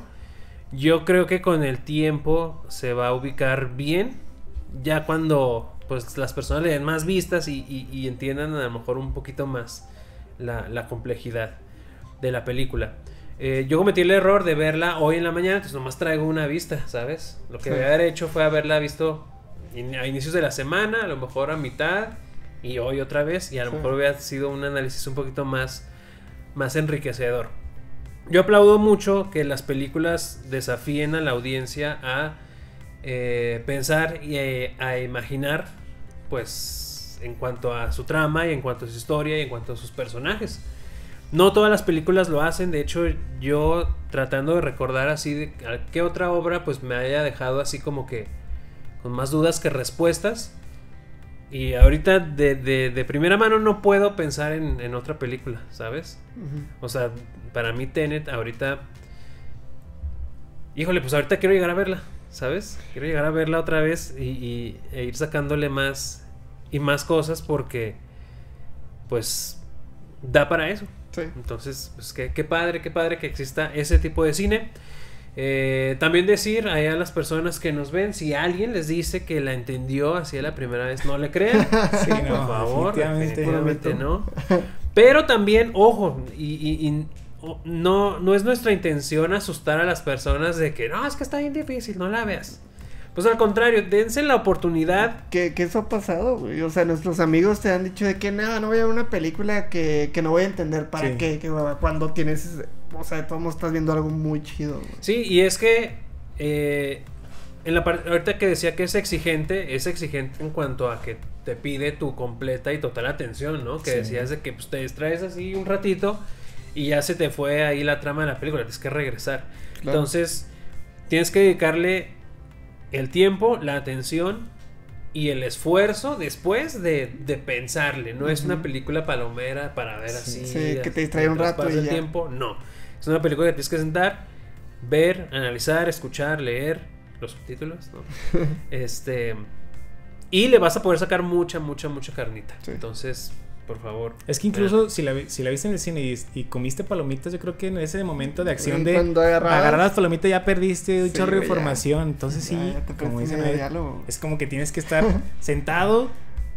yo creo que con el tiempo se va a ubicar bien, ya cuando pues las personas le den más vistas y, y- y entiendan a lo mejor un poquito más la, la complejidad de la película. Eh, yo cometí el error de verla hoy en la mañana, entonces nomás traigo una vista, ¿sabes? Lo que Sí. haber hecho fue haberla visto a inicios de la semana, a lo mejor a mitad y hoy otra vez, y a lo Sí. mejor hubiera sido un análisis un poquito más, más enriquecedor. Yo aplaudo mucho que las películas desafíen a la audiencia a eh, pensar y eh, a imaginar, pues, en cuanto a su trama y en cuanto a su historia y en cuanto a sus personajes. No todas las películas lo hacen, de hecho yo tratando de recordar así de qué otra obra pues me haya dejado así como que con más dudas que respuestas. Y ahorita de, de- de primera mano no puedo pensar en, en otra película, ¿sabes? O sea, para mí Tenet ahorita... Híjole, pues ahorita quiero llegar a verla, ¿sabes? Quiero llegar a verla otra vez y, y- e ir sacándole más y más cosas porque, pues, da para eso. Sí. Entonces, pues qué, qué padre, qué padre que exista ese tipo de cine. Eh, también decir ahí a las personas que nos ven, si alguien les dice que la entendió así a la primera vez, no le crean. Sí, por no, favor, definitivamente. definitivamente no. Pero también, ojo, y, y- y o- no, no es nuestra intención asustar a las personas de que no, es que está bien difícil, no la veas. Pues al contrario, dense la oportunidad. Que, que eso ha pasado, güey. O sea, nuestros amigos te han dicho de que nada, no voy a ver una película que, que no voy a entender para Sí. qué, que cuando tienes, o sea, de todos modos estás viendo algo muy chido, güey. Sí, y es que eh, en la parte ahorita que decía que es exigente, es exigente en cuanto a que te pide tu completa y total atención, ¿no? Que Sí. decías de que pues, te distraes así un ratito y ya se te fue ahí la trama de la película, tienes que regresar. Claro. Entonces, tienes que dedicarle el tiempo, la atención y el esfuerzo después de, de pensarle. No es una película palomera para ver Sí. así. Sí, que te distrae un rato y el ya. tiempo. No. Es una película que tienes que sentar, ver, analizar, escuchar, leer los subtítulos, ¿no? este. Y le vas a poder sacar mucha, mucha, mucha carnita. Sí. Entonces, por favor. Es que incluso si la, vi- si la viste en el cine y, y comiste palomitas, yo creo que en ese momento de acción de agarrar las palomitas ya perdiste un Sí, chorro de información. Entonces sí, Ya, como dicen diálogo. es como que tienes que estar sentado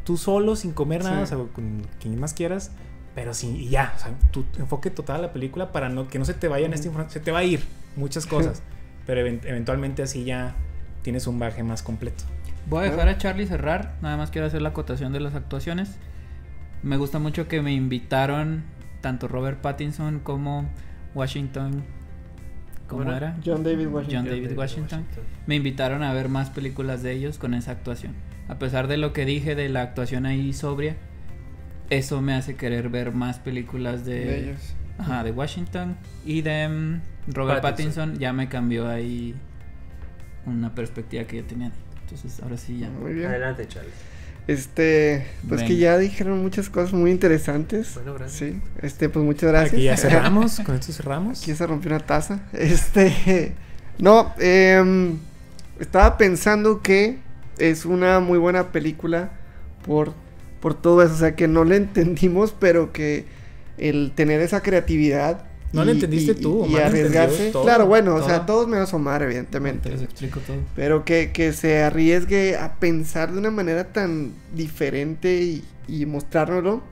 tú solo sin comer nada, Sí. o sea, con quien más quieras, pero sí, y ya, o sea, tu enfoque total a la película para no que no se te vayan esta información, se te va a ir muchas cosas, pero event- eventualmente así ya tienes un baje más completo. Voy a dejar a Charlie cerrar. Nada más quiero hacer la acotación de las actuaciones. Me gusta mucho que me invitaron tanto Robert Pattinson como Washington. ¿Cómo ¿Cómo era? John David Washington. John David Washington. Me invitaron a ver más películas de ellos con esa actuación. A pesar de lo que dije de la actuación ahí sobria, eso me hace querer ver más películas de, De ellos. Ajá, de Washington y de mm, Robert Pattinson. Pattinson. Ya me cambió ahí una perspectiva que yo tenía. Entonces ahora sí ya. Muy bien. Adelante, Charlie. Este, pues que ya dijeron muchas cosas muy interesantes. Bueno, gracias. Sí, este, pues muchas gracias. Aquí ya cerramos, con esto cerramos. Aquí se rompió una taza. Este, no, em, estaba pensando que es una muy buena película por, por todo eso. O sea, que no le entendimos, pero que el tener esa creatividad. No le entendiste tú, y Omar lo entendió arriesgarse. todo, claro, bueno, o sea, todos menos Omar, Te evidentemente. les explico todo. Pero que, que se arriesgue a pensar de una manera tan diferente y, y mostrárnoslo.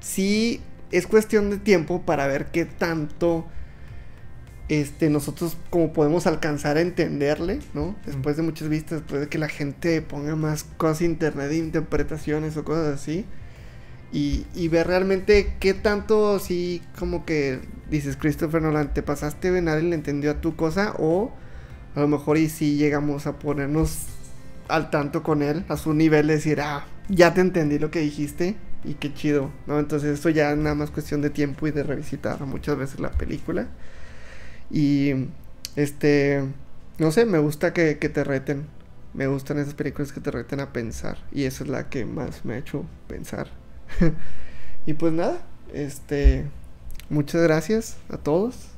Sí, es cuestión de tiempo para ver qué tanto este, nosotros como podemos alcanzar a entenderle, ¿no? Después de muchas vistas, después de que la gente ponga más cosas internet interpretaciones o cosas así. Y, y ver realmente qué tanto sí como que dices Christopher Nolan, te pasaste nadie le entendió a tu cosa o a lo mejor y sí llegamos a ponernos al tanto con él, a su nivel de decir, ah, ya te entendí lo que dijiste y qué chido, ¿no? Entonces esto ya es nada más cuestión de tiempo y de revisitar muchas veces la película. Y este, no sé, me gusta que, que te reten. Me gustan esas películas que te reten a pensar. Y esa es la que más me ha hecho pensar. y pues nada, este, muchas gracias a todos.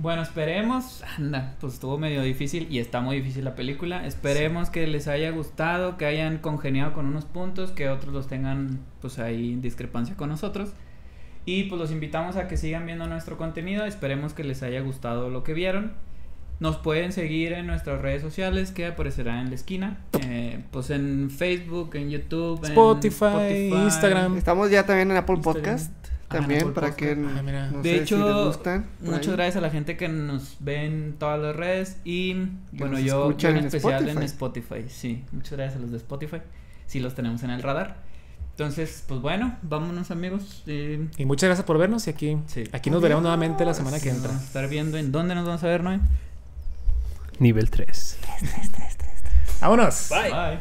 Bueno, esperemos. Anda, pues estuvo medio difícil y está muy difícil la película. Esperemos que les haya gustado, que hayan congeniado con unos puntos, que otros los tengan pues ahí discrepancia con nosotros. Y pues los invitamos a que sigan viendo nuestro contenido. Esperemos que les haya gustado lo que vieron. Nos pueden seguir en nuestras redes sociales que aparecerán en la esquina. Eh, pues en Facebook, en YouTube, en Spotify, Instagram. Estamos ya también en Apple Instagram. Podcast. Ah, También Apple para Podcast. que Ah, mira. no De sé hecho, si les gustan, por muchas ahí. gracias a la gente que nos ve en todas las redes y bueno, yo, en en especial en Spotify. Spotify, sí, muchas gracias a los de Spotify, sí los tenemos en el radar. Entonces, pues bueno, vámonos amigos. eh, Y muchas gracias por vernos y aquí, Sí. aquí nos veremos nuevamente la semana que entra. vamos a estar viendo en dónde nos vamos a ver, Noé. Nivel 3. Vámonos. Bye. Bye.